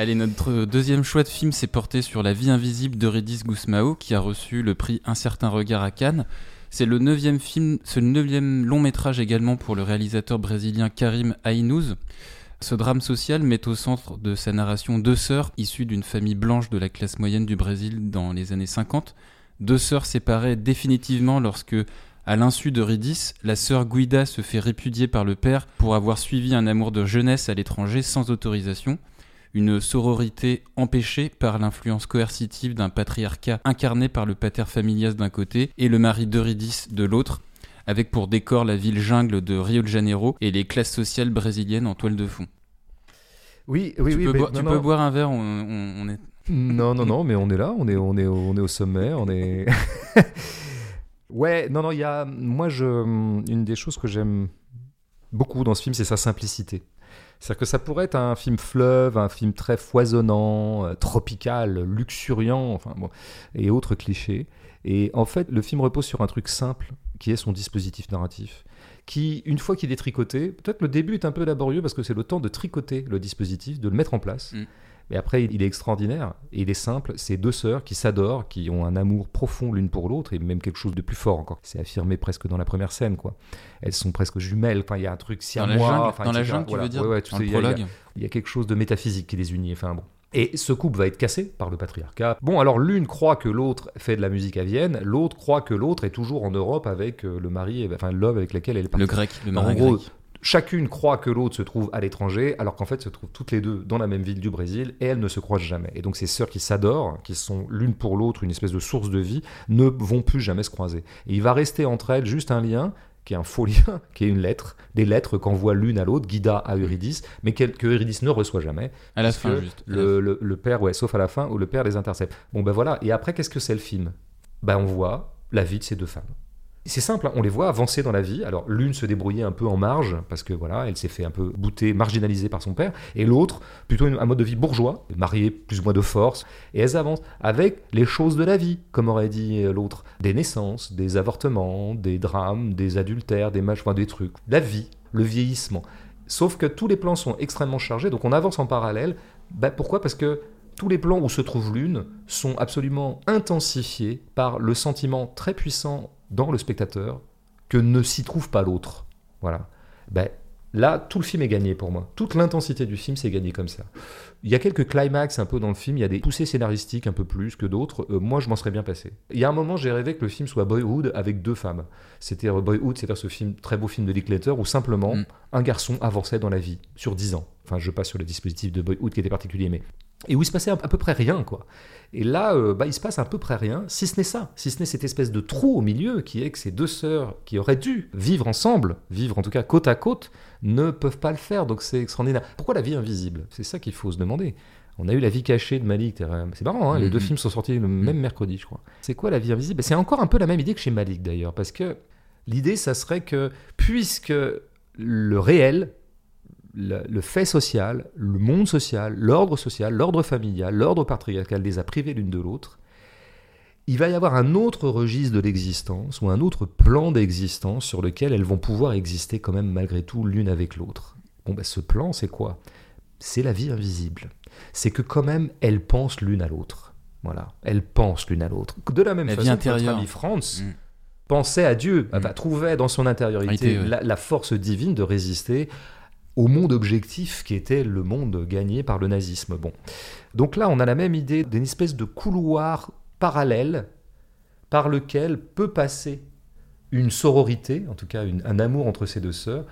Allez, notre deuxième choix de film s'est porté sur La vie invisible d'Eurydice Gusmao, qui a reçu le prix Un certain regard à Cannes. C'est le neuvième film, ce neuvième long métrage également pour le réalisateur brésilien Karim Ainouz. Ce drame social met au centre de sa narration deux sœurs issues d'une famille blanche de la classe moyenne du Brésil dans les années 50. Deux sœurs séparées définitivement lorsque, à l'insu d'Eurydice, la sœur Guida se fait répudier par le père pour avoir suivi un amour de jeunesse à l'étranger sans autorisation une sororité empêchée par l'influence coercitive d'un patriarcat incarné par le pater familias d'un côté et le mari d'Eurydice de l'autre, avec pour décor la ville jungle de Rio de Janeiro et les classes sociales brésiliennes en toile de fond. Oui, oui, tu oui. Peux tu peux boire un verre, on, est... Non, non, non, mais on est là, on est, on est, on est au sommet, on est... ouais, non, non, il y a... Moi, je... Une des choses que j'aime beaucoup dans ce film, c'est sa simplicité. C'est-à-dire que ça pourrait être un film fleuve, un film très foisonnant, euh, tropical, luxuriant, enfin bon, et autres clichés. Et en fait, le film repose sur un truc simple, qui est son dispositif narratif, qui, une fois qu'il est tricoté, peut-être le début est un peu laborieux parce que c'est le temps de tricoter le dispositif, de le mettre en place. Mm. Mais après, il est extraordinaire et il est simple. C'est deux sœurs qui s'adorent, qui ont un amour profond l'une pour l'autre et même quelque chose de plus fort encore. C'est affirmé presque dans la première scène, quoi. Elles sont presque jumelles. Enfin, il y a un truc si dans la jungle, dans la jungle, tu veux dire Il y, a quelque chose de métaphysique qui les unit. Enfin bon. Et ce couple va être cassé par le patriarcat. Bon, alors l'une croit que l'autre fait de la musique à Vienne, l'autre croit que l'autre est toujours en Europe avec euh, le mari, enfin l'homme avec lequel elle est partie. Le grec, le mari grec chacune croit que l'autre se trouve à l'étranger, alors qu'en fait se trouvent toutes les deux dans la même ville du Brésil, et elles ne se croisent jamais. Et donc ces sœurs qui s'adorent, qui sont l'une pour l'autre une espèce de source de vie, ne vont plus jamais se croiser. Et il va rester entre elles juste un lien qui est un faux lien, qui est une lettre, des lettres qu'envoie l'une à l'autre, Guida à Eurydice, mais que, que Eurydice ne reçoit jamais. À la fin, que juste. Le, le- le père, ouais, sauf à la fin, où le père les intercepte. Bon, ben voilà. Et après, qu'est-ce que c'est le film Ben, on voit la vie de ces deux femmes. C'est simple, hein, on les voit avancer dans la vie. Alors, l'une se débrouiller un peu en marge, parce que voilà, elle s'est fait un peu bouter, marginalisée par son père, et l'autre, plutôt un mode de vie bourgeois, mariée plus ou moins de force, et elles avancent avec les choses de la vie, comme aurait dit euh, l'autre. Des naissances, des avortements, des drames, des adultères, des enfin des trucs. La vie, le vieillissement. Sauf que tous les plans sont extrêmement chargés, donc on avance en parallèle. Bah, pourquoi? Parce que tous les plans où se trouve l'une sont absolument intensifiés par le sentiment très puissant dans le spectateur que ne s'y trouve pas l'autre. Voilà. Ben, là, tout le film est gagné pour moi. Toute l'intensité du film, c'est gagné comme ça. Il y a quelques climax un peu dans le film, il y a des poussées scénaristiques un peu plus que d'autres. Euh, moi, je m'en serais bien passé. Il y a un moment, j'ai rêvé que le film soit Boyhood avec deux femmes. C'était euh, Boyhood, c'est-à-dire ce film, très beau film de Linklater, où simplement Mm. un garçon avançait dans la vie sur 10 ans. Enfin, je passe sur le dispositif de Boyhood qui était particulier, mais et où il se passait à peu près rien, quoi. Et là, euh, bah, il se passe à peu près rien, si ce n'est ça, si ce n'est cette espèce de trou au milieu qui est que ces deux sœurs qui auraient dû vivre ensemble, vivre en tout cas côte à côte, ne peuvent pas le faire. Donc c'est extraordinaire. Pourquoi la vie invisible? C'est ça qu'il faut se demander. On a eu la vie cachée de Malik. C'est marrant, hein, les Mhm. deux films sont sortis le même mercredi, je crois. C'est quoi la vie invisible? C'est encore un peu la même idée que chez Malik d'ailleurs, parce que l'idée, ça serait que puisque le réel, le, le fait social, le monde social, l'ordre social, l'ordre familial, l'ordre patriarcal les a privés l'une de l'autre, il va y avoir un autre registre de l'existence ou un autre plan d'existence sur lequel elles vont pouvoir exister quand même malgré tout l'une avec l'autre. Bon, ben, ce plan, c'est quoi? C'est la vie invisible. C'est que quand même, elles pensent l'une à l'autre. Voilà, elles pensent l'une à l'autre. De la même La façon que notre ami Franz Mm. pensait à Dieu, Mm. enfin, trouvait dans son intériorité Réalité, ouais. la, la force divine de résister au monde objectif qui était le monde gagné par le nazisme. Bon. Donc là, on a la même idée d'une espèce de couloir parallèle par lequel peut passer une sororité, en tout cas un amour entre ces deux sœurs,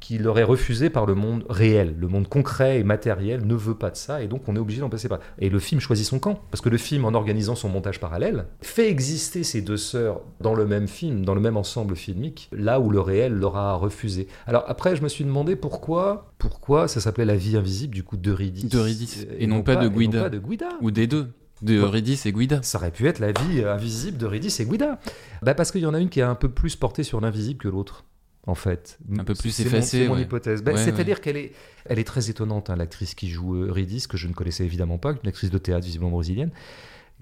qui leur est refusé par le monde réel. Le monde concret et matériel ne veut pas de ça, et donc on est obligé d'en passer par. Et le film choisit son camp, parce que le film, en organisant son montage parallèle, fait exister ces deux sœurs dans le même film, dans le même ensemble filmique, là où le réel leur a refusé. Alors après, je me suis demandé pourquoi, pourquoi ça s'appelait La vie invisible, du coup, d'Eurydice. D'Eurydice, Euh, et non pas de et non Guida. pas de Guida. Ou des deux. De. Eurydice et Guida. Ça aurait pu être la vie invisible d'Eurydice et Guida. Bah parce qu'il y en a une qui est un peu plus portée sur l'invisible que l'autre, en fait. Un peu plus effacée, C'est mon, ouais. hypothèse. Ouais, C'est-à-dire qu'elle est, elle est très étonnante, hein, l'actrice qui joue Eurydice, que je ne connaissais évidemment pas, une actrice de théâtre visiblement brésilienne.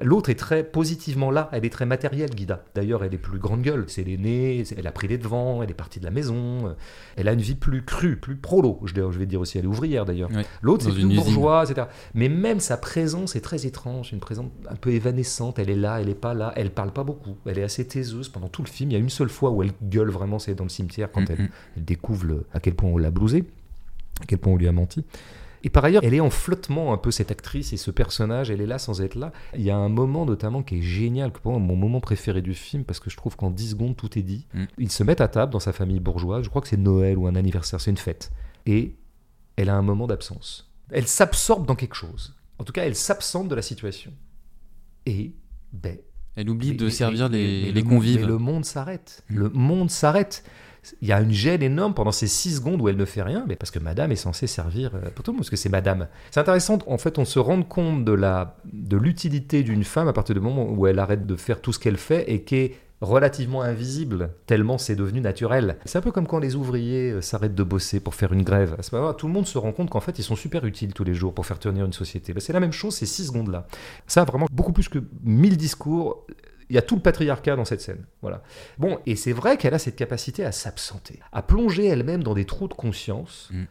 L'autre est très positivement là, elle est très matérielle, Guida. D'ailleurs, elle est plus grande gueule, c'est l'aînée, elle a pris les devants, elle est partie de la maison, euh, elle a une vie plus crue, plus prolo, je, vais dire aussi, elle est ouvrière d'ailleurs. L'autre, c'est une plus usine. bourgeois, etc. Mais même sa présence est très étrange, une présence un peu évanescente, elle est là, elle est pas là, elle parle pas beaucoup, elle est assez taiseuse pendant tout le film. Il y a une seule fois où elle gueule vraiment, c'est dans le cimetière, quand elle, Mhm. elle découvre le- à quel point on l'a blousé, à quel point on lui a menti. Et par ailleurs, elle est en flottement un peu cette actrice et ce personnage, elle est là sans être là. Il y a un moment notamment qui est génial, que pour moi, mon moment préféré du film, parce que je trouve qu'en 10 secondes tout est dit. Mm. Ils se mettent à table dans sa famille bourgeoise, je crois que c'est Noël ou un anniversaire, c'est une fête. Et elle a un moment d'absence. Elle s'absorbe dans quelque chose. En tout cas, elle s'absente de la situation. Et, ben, Elle oublie de servir les, convives. Mais le monde s'arrête. Mm. Le monde s'arrête. Il y a une gêne énorme pendant ces six secondes où elle ne fait rien, mais parce que madame est censée servir euh, pour tout le monde, parce que c'est madame. C'est intéressant, en fait, on se rend compte de de l'utilité d'une femme à partir du moment où elle arrête de faire tout ce qu'elle fait et qui est relativement invisible, tellement c'est devenu naturel. C'est un peu comme quand les ouvriers euh, s'arrêtent de bosser pour faire une grève. À ce moment-là, tout le monde se rend compte qu'en fait, ils sont super utiles tous les jours pour faire tenir une société. C'est la même chose ces six secondes-là. Ça, vraiment, beaucoup plus que mille discours. Il y a tout le patriarcat dans cette scène. Voilà. Bon, et c'est vrai qu'elle a cette capacité à s'absenter, à plonger elle-même dans des trous de conscience, Mm.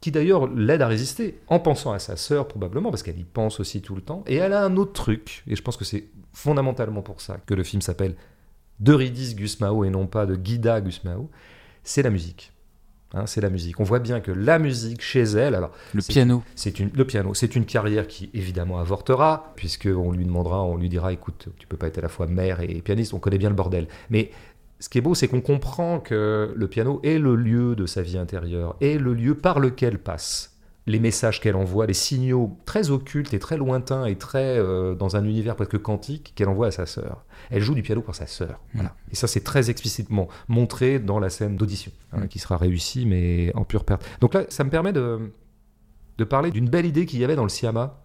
qui d'ailleurs l'aide à résister, en pensant à sa sœur probablement, parce qu'elle y pense aussi tout le temps. Et elle a un autre truc, et je pense que c'est fondamentalement pour ça que le film s'appelle D'Eurydice Gusmao et non pas de Guida Gusmao, c'est la musique. Hein, c'est la musique. On voit bien que la musique chez elle, alors Le piano. c'est une, le piano, c'est une carrière qui évidemment avortera, puisqu'on lui demandera, on lui dira, écoute, tu peux pas être à la fois mère et pianiste, on connaît bien le bordel. Mais ce qui est beau, c'est qu'on comprend que le piano est le lieu de sa vie intérieure, est le lieu par lequel passe les messages qu'elle envoie, les signaux très occultes et très lointains et très euh, dans un univers presque quantique qu'elle envoie à sa sœur. Elle joue du piano pour sa sœur. Mm. Voilà. Et ça, c'est très explicitement montré dans la scène d'audition, hein, Mm. qui sera réussie, mais en pure perte. Donc là, ça me permet de, de parler d'une belle idée qu'il y avait dans le Siama.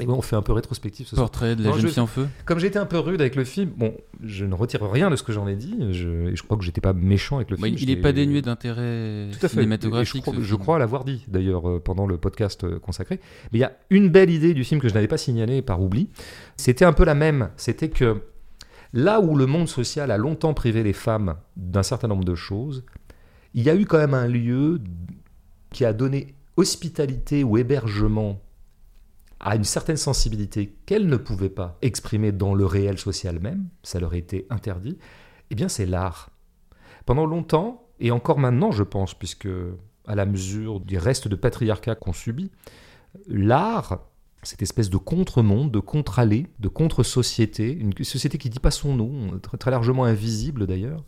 Et on fait un peu rétrospectif ce soir. Portrait de la Non, jeune je- fille en feu. Comme j'étais un peu rude avec le film, bon, je ne retire rien de ce que j'en ai dit. Je, crois que j'étais pas méchant avec le Bah, film. il n'est pas dénué d'intérêt tout à fait. Et cinématographique. Je crois, crois l'avoir dit d'ailleurs euh, pendant le podcast euh, consacré. Mais il y a une belle idée du film que je n'avais pas signalée par oubli. C'était un peu la même. C'était que là où le monde social a longtemps privé les femmes d'un certain nombre de choses, il y a eu quand même un lieu qui a donné hospitalité ou hébergement à une certaine sensibilité qu'elles ne pouvaient pas exprimer dans le réel social même, ça leur été interdit, eh bien c'est l'art. Pendant longtemps, et encore maintenant je pense, puisque à la mesure des restes de patriarcat qu'on subit, l'art, cette espèce de contre-monde, de contre-allée, de contre-société, une société qui ne dit pas son nom, très largement invisible d'ailleurs,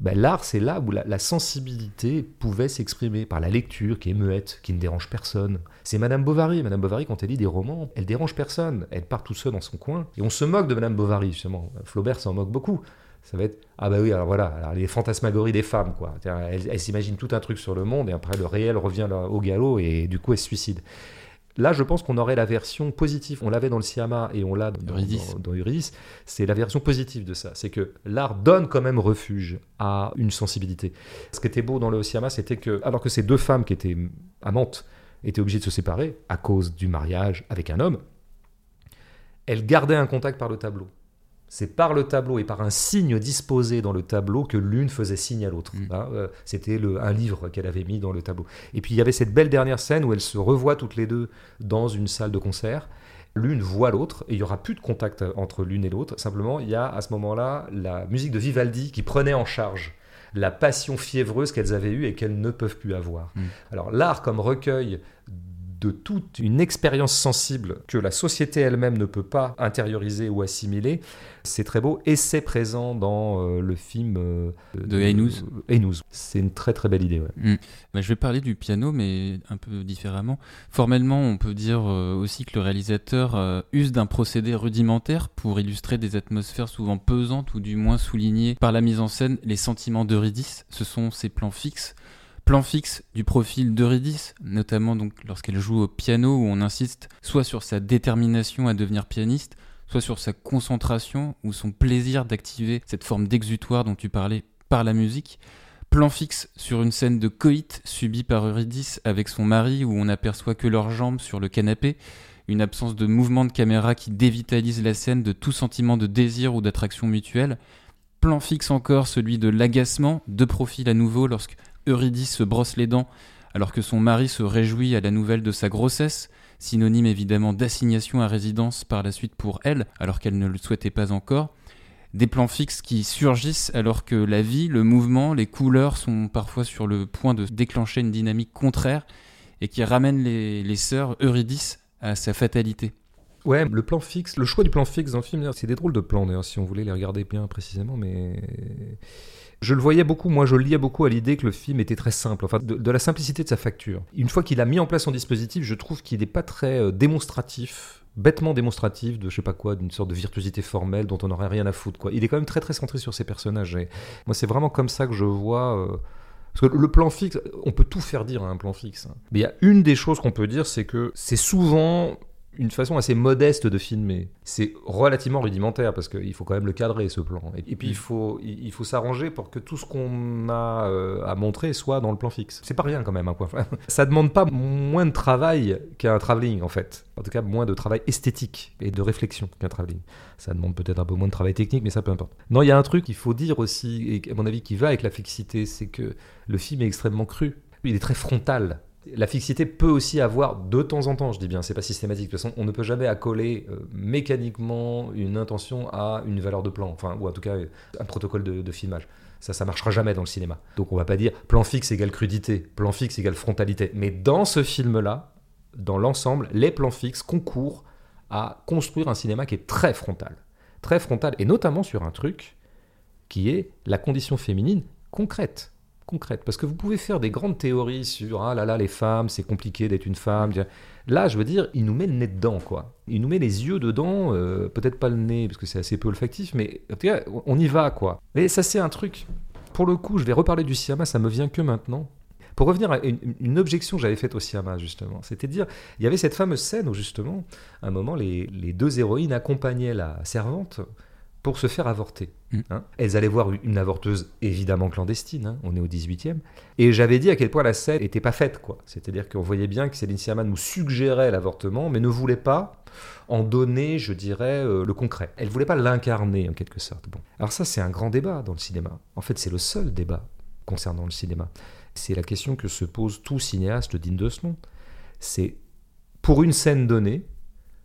ben, l'art, c'est là où la, sensibilité pouvait s'exprimer par la lecture qui est muette, qui ne dérange personne. C'est Madame Bovary. Madame Bovary, quand elle lit des romans, elle dérange personne. Elle part tout seul dans son coin. Et on se moque de Madame Bovary, justement. Flaubert s'en moque beaucoup. Ça va être ah bah oui alors voilà les fantasmagories des femmes quoi. C'est-à-dire, Elle, elle s'imagine tout un truc sur le monde et après le réel revient au galop et du coup elle se suicide. Là, je pense qu'on aurait la version positive. On l'avait dans le Siama et on l'a dans, dans- Eurydice. C'est la version positive de ça. C'est que l'art donne quand même refuge à une sensibilité. Ce qui était beau dans le Siama, c'était que, alors que ces deux femmes qui étaient amantes étaient obligées de se séparer à cause du mariage avec un homme, elles gardaient un contact par le tableau. C'est par le tableau et par un signe disposé dans le tableau que l'une faisait signe à l'autre. Mm. Hein, euh, C'était un livre qu'elle avait mis dans le tableau. Et puis il y avait cette belle dernière scène où elles se revoient toutes les deux dans une salle de concert. L'une voit l'autre et il y aura plus de contact entre l'une et l'autre. Simplement, il y a à ce moment-là la musique de Vivaldi qui prenait en charge la passion fiévreuse qu'elles avaient eue et qu'elles ne peuvent plus avoir. Mm. Alors l'art comme recueil de toute une expérience sensible que la société elle-même ne peut pas intérioriser ou assimiler, c'est très beau et c'est présent dans euh, le film euh, De Hainouz. Hainouz. C'est une très très belle idée. ouais. Bah, je vais parler du piano, mais un peu différemment. Formellement, on peut dire euh, aussi que le réalisateur euh, use d'un procédé rudimentaire pour illustrer des atmosphères souvent pesantes ou du moins souligner par la mise en scène les sentiments d'Eurydice. Ce sont ses plans fixes. Plans fixes du profil d'Eurydice, notamment donc lorsqu'elle joue au piano où on insiste soit sur sa détermination à devenir pianiste, soit sur sa concentration ou son plaisir d'activer cette forme d'exutoire dont tu parlais par la musique. Plan fixe sur une scène de coït subie par Eurydice avec son mari où on n'aperçoit que leurs jambes sur le canapé, une absence de mouvement de caméra qui dévitalise la scène de tout sentiment de désir ou d'attraction mutuelle. Plan fixe encore celui de l'agacement, de profil à nouveau lorsque Eurydice se brosse les dents alors que son mari se réjouit à la nouvelle de sa grossesse, synonyme évidemment d'assignation à résidence par la suite pour elle alors qu'elle ne le souhaitait pas encore des plans fixes qui surgissent alors que la vie, le mouvement, les couleurs sont parfois sur le point de déclencher une dynamique contraire et qui ramènent les, les sœurs Eurydice à sa fatalité. Ouais, le plan fixe, le choix du plan fixe dans le film, c'est des drôles de plans d'ailleurs, si on voulait les regarder bien précisément, mais je le voyais beaucoup, moi je liais beaucoup à l'idée que le film était très simple, enfin de, de la simplicité de sa facture. Une fois qu'il a mis en place son dispositif, je trouve qu'il n'est pas très euh, démonstratif, bêtement démonstratif de je sais pas quoi, d'une sorte de virtuosité formelle dont on n'aurait rien à foutre. Quoi. Il est quand même très très centré sur ses personnages. Moi c'est vraiment comme ça que je vois. euh, parce que le plan fixe, on peut tout faire dire à un plan fixe. hein. Mais il y a une des choses qu'on peut dire, c'est que c'est souvent une façon assez modeste de filmer. C'est relativement rudimentaire parce qu'il faut quand même le cadrer ce plan. Et, puis il faut, il faut s'arranger pour que tout ce qu'on a euh, à montrer soit dans le plan fixe. C'est pas rien quand même un point. Ça demande pas moins de travail qu'un travelling en fait. En tout cas moins de travail esthétique et de réflexion qu'un travelling. Ça demande peut-être un peu moins de travail technique, mais ça peu importe. Non, il y a un truc qu'il faut dire aussi, et à mon avis qui va avec la fixité, c'est que le film est extrêmement cru. Il est très frontal. La fixité peut aussi avoir de temps en temps, je dis bien, c'est pas systématique. De toute façon, on ne peut jamais accoler euh, mécaniquement une intention à une valeur de plan, enfin, ou en tout cas un protocole de, de filmage. Ça, ça marchera jamais dans le cinéma. Donc on va pas dire plan fixe égale crudité, plan fixe égale frontalité. Mais dans ce film-là, dans l'ensemble, les plans fixes concourent à construire un cinéma qui est très frontal. Très frontal, et notamment sur un truc qui est la condition féminine concrète. Concrètes. Parce que vous pouvez faire des grandes théories sur ah là là, les femmes, c'est compliqué d'être une femme. Là, je veux dire, il nous met le nez dedans, quoi. Il nous met les yeux dedans, euh, peut-être pas le nez, parce que c'est assez peu olfactif, mais en tout cas, on y va, quoi. Mais ça, c'est un truc. Pour le coup, je vais reparler du Siama, ça me vient que maintenant. Pour revenir à une, objection que j'avais faite au Siama, justement, c'était dire, il y avait cette fameuse scène où, justement, à un moment, les, les deux héroïnes accompagnaient la servante pour se faire avorter. Mm. Hein. Elles allaient voir une avorteuse évidemment clandestine, hein. on est au 18e. Et j'avais dit à quel point la scène n'était pas faite. quoi. C'est-à-dire qu'on voyait bien que Céline Sciamma nous suggérait l'avortement, mais ne voulait pas en donner, je dirais, euh, le concret. Elle voulait pas l'incarner en quelque sorte. Bon. Alors ça, c'est un grand débat dans le cinéma. En fait, c'est le seul débat concernant le cinéma. C'est la question que se pose tout cinéaste digne de ce nom. C'est pour une scène donnée,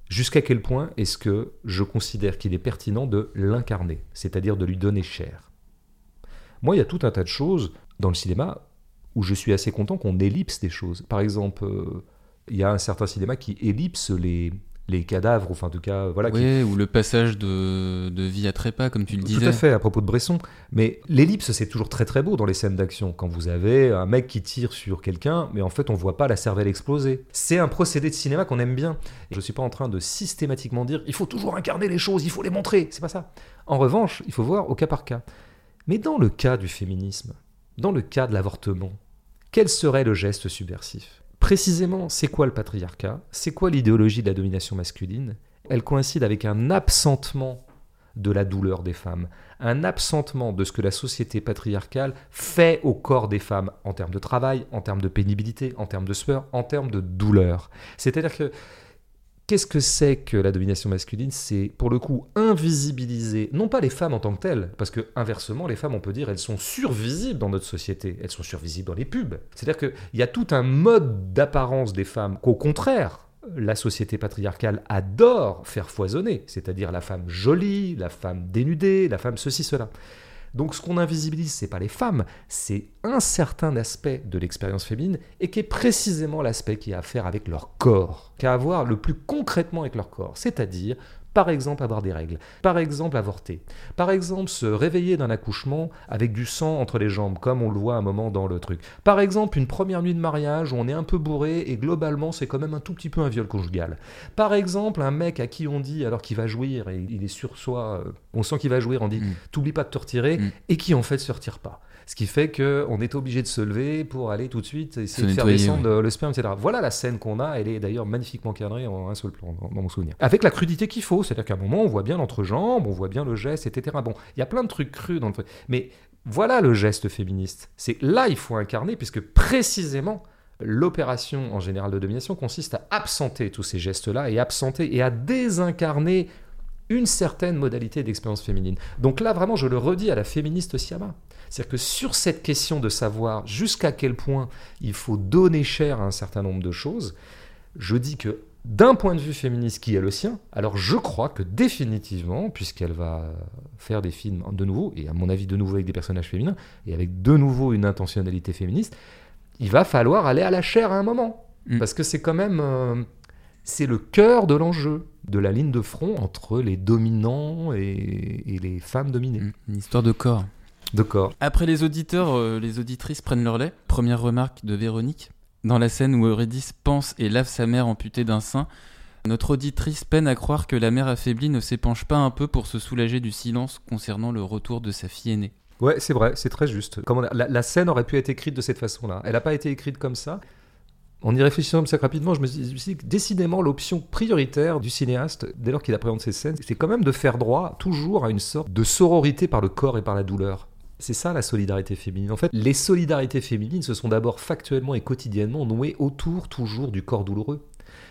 Jusqu'à quel point est-ce que je considère qu'il est pertinent de l'incarner, c'est-à-dire de lui donner chair? Moi, il y a tout un tas de choses dans le cinéma où je suis assez content qu'on ellipse des choses. Par exemple, euh, il y a un certain cinéma qui ellipse les, les cadavres, enfin en tout cas, voilà. Oui, ou le passage de, de, vie à trépas, comme tu le disais. Tout à fait, à propos de Bresson. Mais l'ellipse, c'est toujours très très beau dans les scènes d'action. Quand vous avez un mec qui tire sur quelqu'un, mais en fait, on voit pas la cervelle exploser. C'est un procédé de cinéma qu'on aime bien. Je suis pas en train de systématiquement dire, il faut toujours incarner les choses, il faut les montrer. C'est pas ça. En revanche, il faut voir au cas par cas. Mais dans le cas du féminisme, dans le cas de l'avortement, quel serait le geste subversif? Précisément, c'est quoi le patriarcat? C'est quoi l'idéologie de la domination masculine? Elle coïncide avec un absentement de la douleur des femmes, un absentement de ce que la société patriarcale fait au corps des femmes en termes de travail, en termes de pénibilité, en termes de sueur, en termes de douleur. C'est-à-dire que Qu'est-ce que c'est que la domination masculine? C'est pour le coup invisibiliser, non pas les femmes en tant que telles, parce que inversement, les femmes, on peut dire, elles sont survisibles dans notre société, elles sont survisibles dans les pubs. C'est-à-dire qu'il y a tout un mode d'apparence des femmes qu'au contraire, la société patriarcale adore faire foisonner, c'est-à-dire la femme jolie, la femme dénudée, la femme ceci, cela. Donc ce qu'on invisibilise, c'est pas les femmes, c'est un certain aspect de l'expérience féminine et qui est précisément l'aspect qui a à faire avec leur corps, qui a à voir le plus concrètement avec leur corps, c'est-à-dire par exemple avoir des règles, par exemple avorter, par exemple se réveiller d'un accouchement avec du sang entre les jambes, comme on le voit à un moment dans le truc, par exemple une première nuit de mariage où on est un peu bourré et globalement c'est quand même un tout petit peu un viol conjugal, par exemple un mec à qui on dit alors qu'il va jouir et il est sur soi, euh, on sent qu'il va jouir, on dit mm. t'oublie pas de te retirer mm. et qui en fait se retire pas. Ce qui fait qu'on est obligé de se lever pour aller tout de suite essayer de faire descendre le sperme, etc. Voilà la scène qu'on a, elle est d'ailleurs magnifiquement cadrée en un seul plan, dans, mon souvenir. Avec la crudité qu'il faut, c'est-à-dire qu'à un moment, on voit bien l'entrejambe, on voit bien le geste, etc. Bon, il y a plein de trucs crus dans le truc. Mais voilà le geste féministe. C'est là il faut incarner, puisque précisément, l'opération en général de domination consiste à absenter tous ces gestes-là et absenter et à désincarner une certaine modalité d'expérience féminine. Donc là, vraiment, je le redis à la féministe Siama. C'est-à-dire que sur cette question de savoir jusqu'à quel point il faut donner cher à un certain nombre de choses, je dis que d'un point de vue féministe qui est le sien, alors je crois que définitivement, puisqu'elle va faire des films de nouveau, et à mon avis de nouveau avec des personnages féminins, et avec de nouveau une intentionnalité féministe, il va falloir aller à la chair à un moment. Mm. Parce que c'est quand même... Euh, c'est le cœur de l'enjeu, de la ligne de front entre les dominants et, et les femmes dominées. Mm. Une histoire de corps. D'accord. Après les auditeurs, euh, les auditrices prennent leur lait. Première remarque de Véronique. Dans la scène où Eurydice pense et lave sa mère amputée d'un sein, notre auditrice peine à croire que la mère affaiblie ne s'épanche pas un peu pour se soulager du silence concernant le retour de sa fille aînée. Ouais, c'est vrai, c'est très juste. Comment la, la, scène aurait pu être écrite de cette façon-là? Elle n'a pas été écrite comme ça? En y réfléchissant comme ça rapidement, je me suis dit que décidément l'option prioritaire du cinéaste, dès lors qu'il appréhende ces scènes, c'est quand même de faire droit toujours à une sorte de sororité par le corps et par la douleur. C'est ça la solidarité féminine. En fait, les solidarités féminines se sont d'abord factuellement et quotidiennement nouées autour toujours du corps douloureux.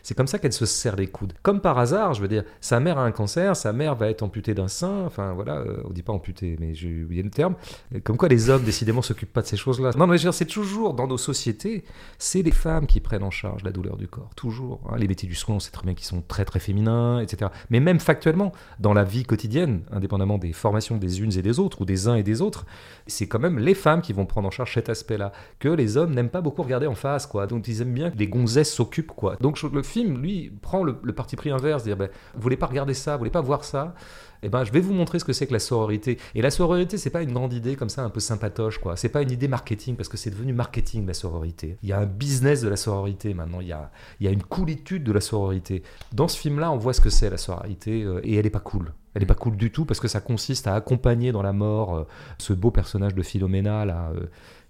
C'est comme ça qu'elle se serre les coudes. Comme par hasard, je veux dire, sa mère a un cancer, sa mère va être amputée d'un sein, enfin voilà, euh, on dit pas amputée, mais j'ai oublié le terme. Comme quoi les hommes, décidément, s'occupent pas de ces choses-là. Non, mais je veux c'est toujours, dans nos sociétés, c'est les femmes qui prennent en charge la douleur du corps, toujours. Hein. Les métiers du soin, on sait très bien qu'ils sont très très féminins, etc. Mais même factuellement, dans la vie quotidienne, indépendamment des formations des unes et des autres, ou des uns et des autres, c'est quand même les femmes qui vont prendre en charge cet aspect-là, que les hommes n'aiment pas beaucoup regarder en face, quoi. Donc ils aiment bien que les gonzesses s'occupent, quoi. Donc le film, lui, prend le, parti pris inverse, dire, ben, vous voulez pas regarder ça, vous voulez pas voir ça eh ben, je vais vous montrer ce que c'est que la sororité. Et la sororité, c'est pas une grande idée comme ça, un peu sympatoche, quoi. C'est pas une idée marketing, parce que c'est devenu marketing, la sororité. Il y a un business de la sororité maintenant, il y a, il y a une coolitude de la sororité. Dans ce film-là, on voit ce que c'est la sororité, euh, et elle est pas cool. Elle est pas cool du tout, parce que ça consiste à accompagner dans la mort euh, ce beau personnage de Philomena, là, euh,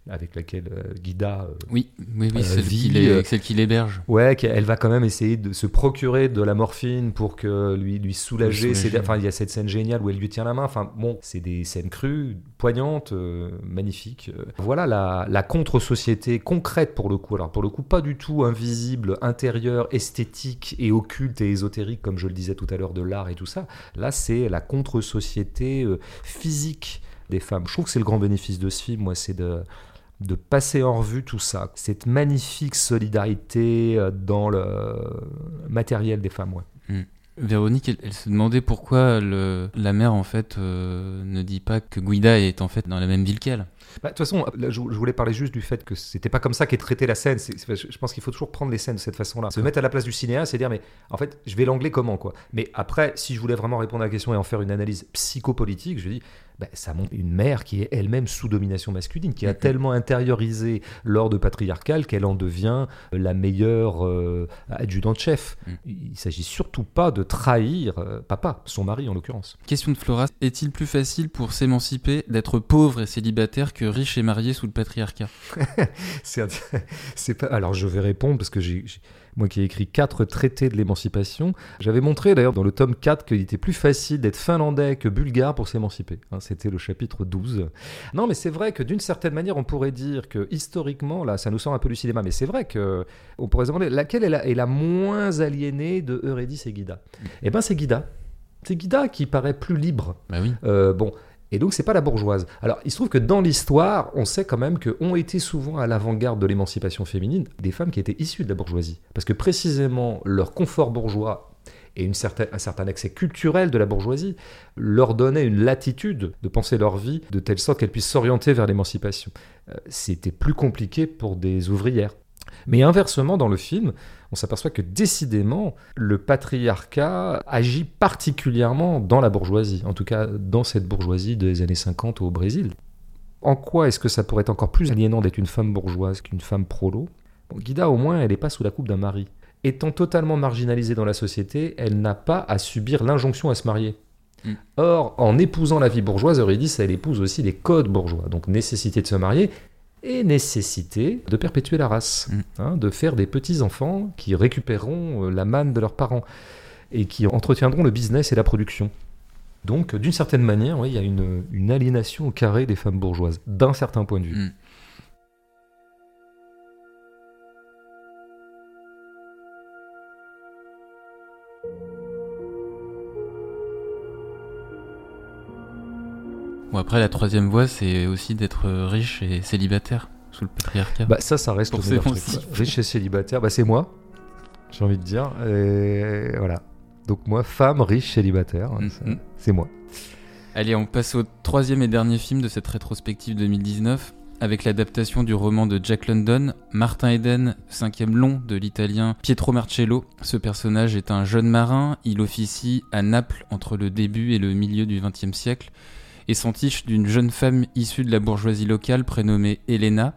avec laquelle euh, Guida euh, oui, oui, oui, celle, qui l'héberge. Ouais, elle va quand même essayer de se procurer de la morphine pour que lui, lui soulager. Enfin, il y a cette scène géniale où elle lui tient la main. Enfin, bon, c'est des scènes crues, poignantes, magnifiques. Voilà la, la contre-société concrète pour le coup. Alors, pour le coup, pas du tout invisible, intérieure, esthétique et occulte et ésotérique, comme je le disais tout à l'heure, de l'art et tout ça. Là, c'est la contre-société physique des femmes. Je trouve que c'est le grand bénéfice de ce film, moi, c'est de de passer en revue tout ça, cette magnifique solidarité euh, dans le matériel des femmes. Ouais. Hmm. Véronique, elle, se demandait pourquoi le, la mère en fait euh, ne dit pas que Guida est en fait dans la même ville qu'elle. Bah, de toute façon, je, voulais parler juste du fait que c'était pas comme ça qu'est traitée la scène. je pense qu'il faut toujours prendre les scènes de cette façon-là. Se mettre à la place du cinéaste et dire, mais en fait, je vais l'angler comment quoi? Mais après, si je voulais vraiment répondre à la question et en faire une analyse psychopolitique, je dis, bah, ça montre une mère qui est elle-même sous domination masculine, qui a mm-hmm. tellement intériorisé l'ordre patriarcal qu'elle en devient la meilleure euh, adjudante-chef. Mm. Il s'agit surtout pas de trahir euh, papa, son mari en l'occurrence. Question de Flora, est-il plus facile pour s'émanciper d'être pauvre et célibataire que riche et marié sous le patriarcat? C'est, pas... Alors je vais répondre parce que j'ai moi qui ai écrit quatre traités de l'émancipation. J'avais montré d'ailleurs dans le tome 4 qu'il était plus facile d'être finlandais que bulgare pour s'émanciper. Hein, c'était le chapitre 12. Non, mais c'est vrai que d'une certaine manière, on pourrait dire que historiquement, là, ça nous sort un peu du cinéma, mais c'est vrai que on pourrait se demander laquelle est la, est la moins aliénée de Eurydice et Guida. Eh bien, c'est Guida. C'est Guida qui paraît plus libre. Bah oui. Euh, bon, et donc, c'est pas la bourgeoise. Alors, il se trouve que dans l'histoire, on sait quand même qu'ont été souvent à l'avant-garde de l'émancipation féminine des femmes qui étaient issues de la bourgeoisie. Parce que précisément, leur confort bourgeois et une certaine, un certain accès culturel de la bourgeoisie leur donnait une latitude de penser leur vie de telle sorte qu'elles puissent s'orienter vers l'émancipation. Euh, c'était plus compliqué pour des ouvrières. Mais inversement, dans le film, on s'aperçoit que décidément, le patriarcat agit particulièrement dans la bourgeoisie, en tout cas dans cette bourgeoisie des années 50 au Brésil. En quoi est-ce que ça pourrait être encore plus aliénant d'être une femme bourgeoise qu'une femme prolo? Guida, au moins, elle n'est pas sous la coupe d'un mari. Étant totalement marginalisée dans la société, elle n'a pas à subir l'injonction à se marier. Mm. Or, en épousant la vie bourgeoise, Eurydice, elle épouse aussi les codes bourgeois. Donc, nécessité de se marier, et nécessité de perpétuer la race, mm. hein, de faire des petits-enfants qui récupéreront euh, la manne de leurs parents et qui entretiendront le business et la production. Donc, d'une certaine manière, il y a une, aliénation au carré des femmes bourgeoises, d'un certain point de vue. Mm. Bon, après, la troisième voie, c'est aussi d'être riche et célibataire sous le patriarcat. Bah, ça, ça reste le Riche et célibataire, bah, c'est moi, j'ai envie de dire. Et voilà. Donc, moi, femme, riche, célibataire, mm-hmm. c'est moi. Allez, on passe au troisième et dernier film de cette rétrospective 2019 avec l'adaptation du roman de Jack London, Martin Eden, cinquième long de l'italien Pietro Marcello. Ce personnage est un jeune marin, il officie à Naples entre le début et le milieu du XXe siècle et s'entiche d'une jeune femme issue de la bourgeoisie locale prénommée Elena.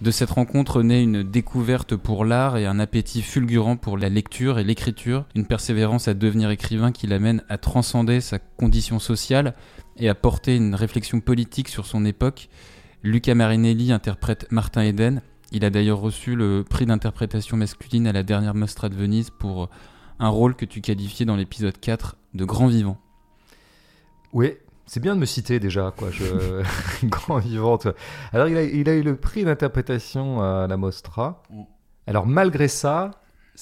De cette rencontre naît une découverte pour l'art et un appétit fulgurant pour la lecture et l'écriture, une persévérance à devenir écrivain qui l'amène à transcender sa condition sociale et à porter une réflexion politique sur son époque. Luca Marinelli interprète Martin Eden. Il a d'ailleurs reçu le prix d'interprétation masculine à la dernière Mostra de Venise pour un rôle que tu qualifiais dans l'épisode 4 de grand vivant. Oui, c'est bien de me citer déjà, quoi. Je... Grand vivante. Alors, il a, il a eu le prix d'interprétation à la Mostra. Mm. Alors, malgré ça.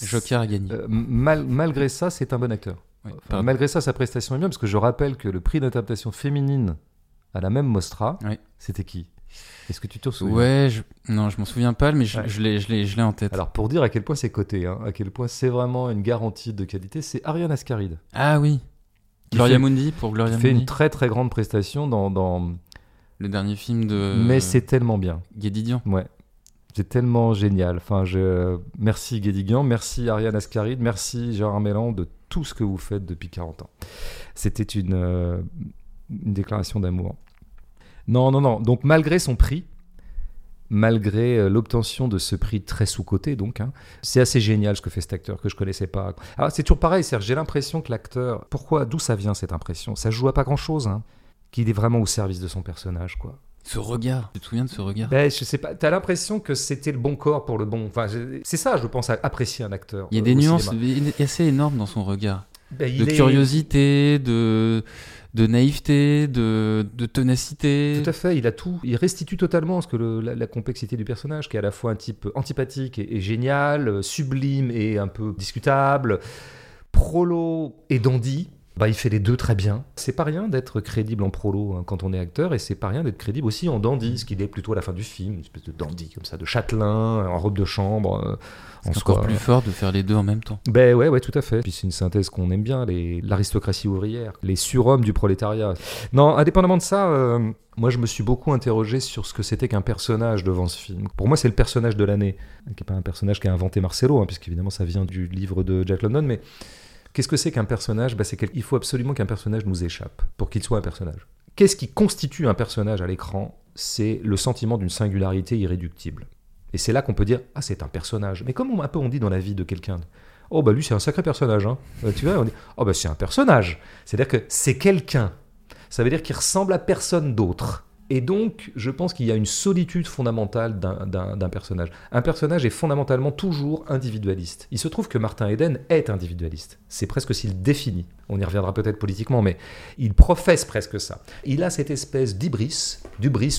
Joker a gagné. Euh, mal, malgré ça, c'est un bon acteur. malgré ça, sa prestation est bien, parce que je rappelle que le prix d'interprétation féminine à la même Mostra, c'était qui? Est-ce que tu te souviens? Ouais, je... non, je m'en souviens pas, mais je, je l'ai en tête. Alors, pour dire à quel point c'est coté, hein, à quel point c'est vraiment une garantie de qualité, c'est Ariane Ascaride. Ah oui. Gloria Mundi pour Gloria Mundi. fait une très très grande prestation dans, dans... le dernier film de. Mais c'est tellement bien. Guédidian. Ouais. C'est tellement génial. Enfin, je... Merci Guédiguian, merci Ariane Ascaride, merci Gérard Mélan de tout ce que vous faites depuis 40 ans. C'était une, euh, une déclaration d'amour. Non, non, non. Donc malgré son prix, malgré euh, l'obtention de ce prix très sous-coté, donc, hein, c'est assez génial ce que fait cet acteur que je connaissais pas. Alors c'est toujours pareil, Serge, j'ai l'impression que l'acteur, pourquoi, d'où ça vient cette impression? Ça joue à pas grand-chose, hein, qu'il est vraiment au service de son personnage, quoi. Ce regard, tu te souviens de ce regard? Ben, Je sais pas, t'as l'impression que c'était le bon corps pour le bon. Enfin, c'est ça, je pense, à apprécier un acteur. Il y a euh, des nuances cinéma. assez énormes dans son regard. Ben, de est- curiosité, de, de naïveté, de, de ténacité. Tout à fait, il a tout. Il restitue totalement ce que le- la, la complexité du personnage, qui est à la fois un type antipathique et, et génial, euh, sublime et un peu discutable, prolo et dandy. Bah, il fait les deux très bien. C'est pas rien d'être crédible en prolo hein, quand on est acteur, et c'est pas rien d'être crédible aussi en dandy, ce qu'il est plutôt à la fin du film, une espèce de dandy comme ça, de châtelain, en robe de chambre. euh, C'est encore plus fort de faire les deux en même temps. Ben ouais, ouais, tout à fait. Puis c'est une synthèse qu'on aime bien, les- l'aristocratie ouvrière, les surhommes du prolétariat. Non, indépendamment de ça, euh, moi je me suis beaucoup interrogé sur ce que c'était qu'un personnage devant ce film. Pour moi, c'est le personnage de l'année, qui n'est pas un personnage qu'a inventé Marcelo, hein, puisqu'évidemment ça vient du livre de Jack London, mais qu'est-ce que c'est qu'un personnage? Ben, c'est qu'il faut absolument qu'un personnage nous échappe pour qu'il soit un personnage. Qu'est-ce qui constitue un personnage à l'écran? C'est le sentiment d'une singularité irréductible. Et c'est là qu'on peut dire ah c'est un personnage. Mais comme un peu on dit dans la vie de quelqu'un, oh bah lui c'est un sacré personnage. Hein. Euh, tu vois, on dit oh bah c'est un personnage. C'est-à-dire que c'est quelqu'un. Ça veut dire qu'il ressemble à personne d'autre. Et donc, je pense qu'il y a une solitude fondamentale d'un- personnage. Un personnage est fondamentalement toujours individualiste. Il se trouve que Martin Eden est individualiste. C'est presque s'il définit. On y reviendra peut-être politiquement, mais il professe presque ça. Il a cette espèce d'hybris,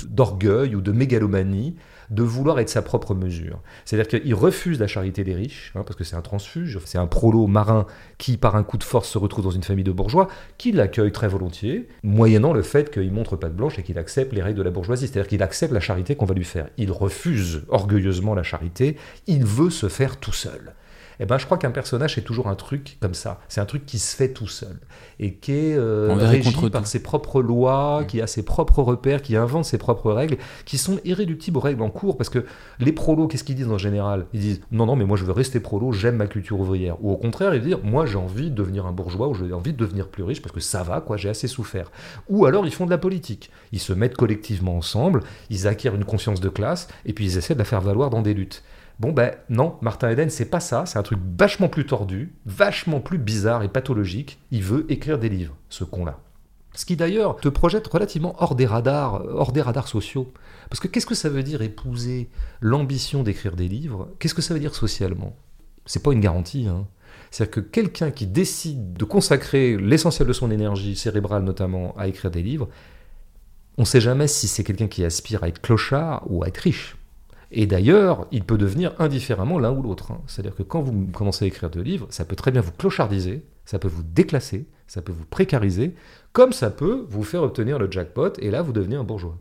d'orgueil ou de mégalomanie, de vouloir être sa propre mesure. C'est-à-dire qu'il refuse la charité des riches, hein, parce que c'est un transfuge, c'est un prolo marin qui, par un coup de force, se retrouve dans une famille de bourgeois, qui l'accueille très volontiers, moyennant le fait qu'il montre pas de blanche et qu'il accepte les règles de la bourgeoisie. C'est-à-dire qu'il accepte la charité qu'on va lui faire. Il refuse orgueilleusement la charité, il veut se faire tout seul. Eh ben, je crois qu'un personnage, c'est toujours un truc comme ça. C'est un truc qui se fait tout seul. Et qui est euh, et régi par tout. ses propres lois, qui a ses propres repères, qui invente ses propres règles, qui sont irréductibles aux règles en cours. Parce que les prolos, qu'est-ce qu'ils disent en général? Ils disent non, non, mais moi je veux rester prolo, j'aime ma culture ouvrière. Ou au contraire, ils disent moi j'ai envie de devenir un bourgeois ou j'ai envie de devenir plus riche parce que ça va, quoi, j'ai assez souffert. Ou alors ils font de la politique. Ils se mettent collectivement ensemble, ils acquièrent une conscience de classe et puis ils essaient de la faire valoir dans des luttes. Bon ben non, Martin Eden, c'est pas ça, c'est un truc vachement plus tordu, vachement plus bizarre et pathologique. Il veut écrire des livres, ce con-là. Ce qui d'ailleurs te projette relativement hors des radars, euh, hors des radars sociaux. Parce que qu'est-ce que ça veut dire épouser l'ambition d'écrire des livres? Qu'est-ce que ça veut dire socialement? C'est pas une garantie. Hein. C'est-à-dire que quelqu'un qui décide de consacrer l'essentiel de son énergie cérébrale notamment à écrire des livres, on ne sait jamais si c'est quelqu'un qui aspire à être clochard ou à être riche. Et d'ailleurs, il peut devenir indifféremment l'un ou l'autre. hein. C'est-à-dire que quand vous commencez à écrire de livres, ça peut très bien vous clochardiser, ça peut vous déclasser, ça peut vous précariser, comme ça peut vous faire obtenir le jackpot, et là, vous devenez un bourgeois.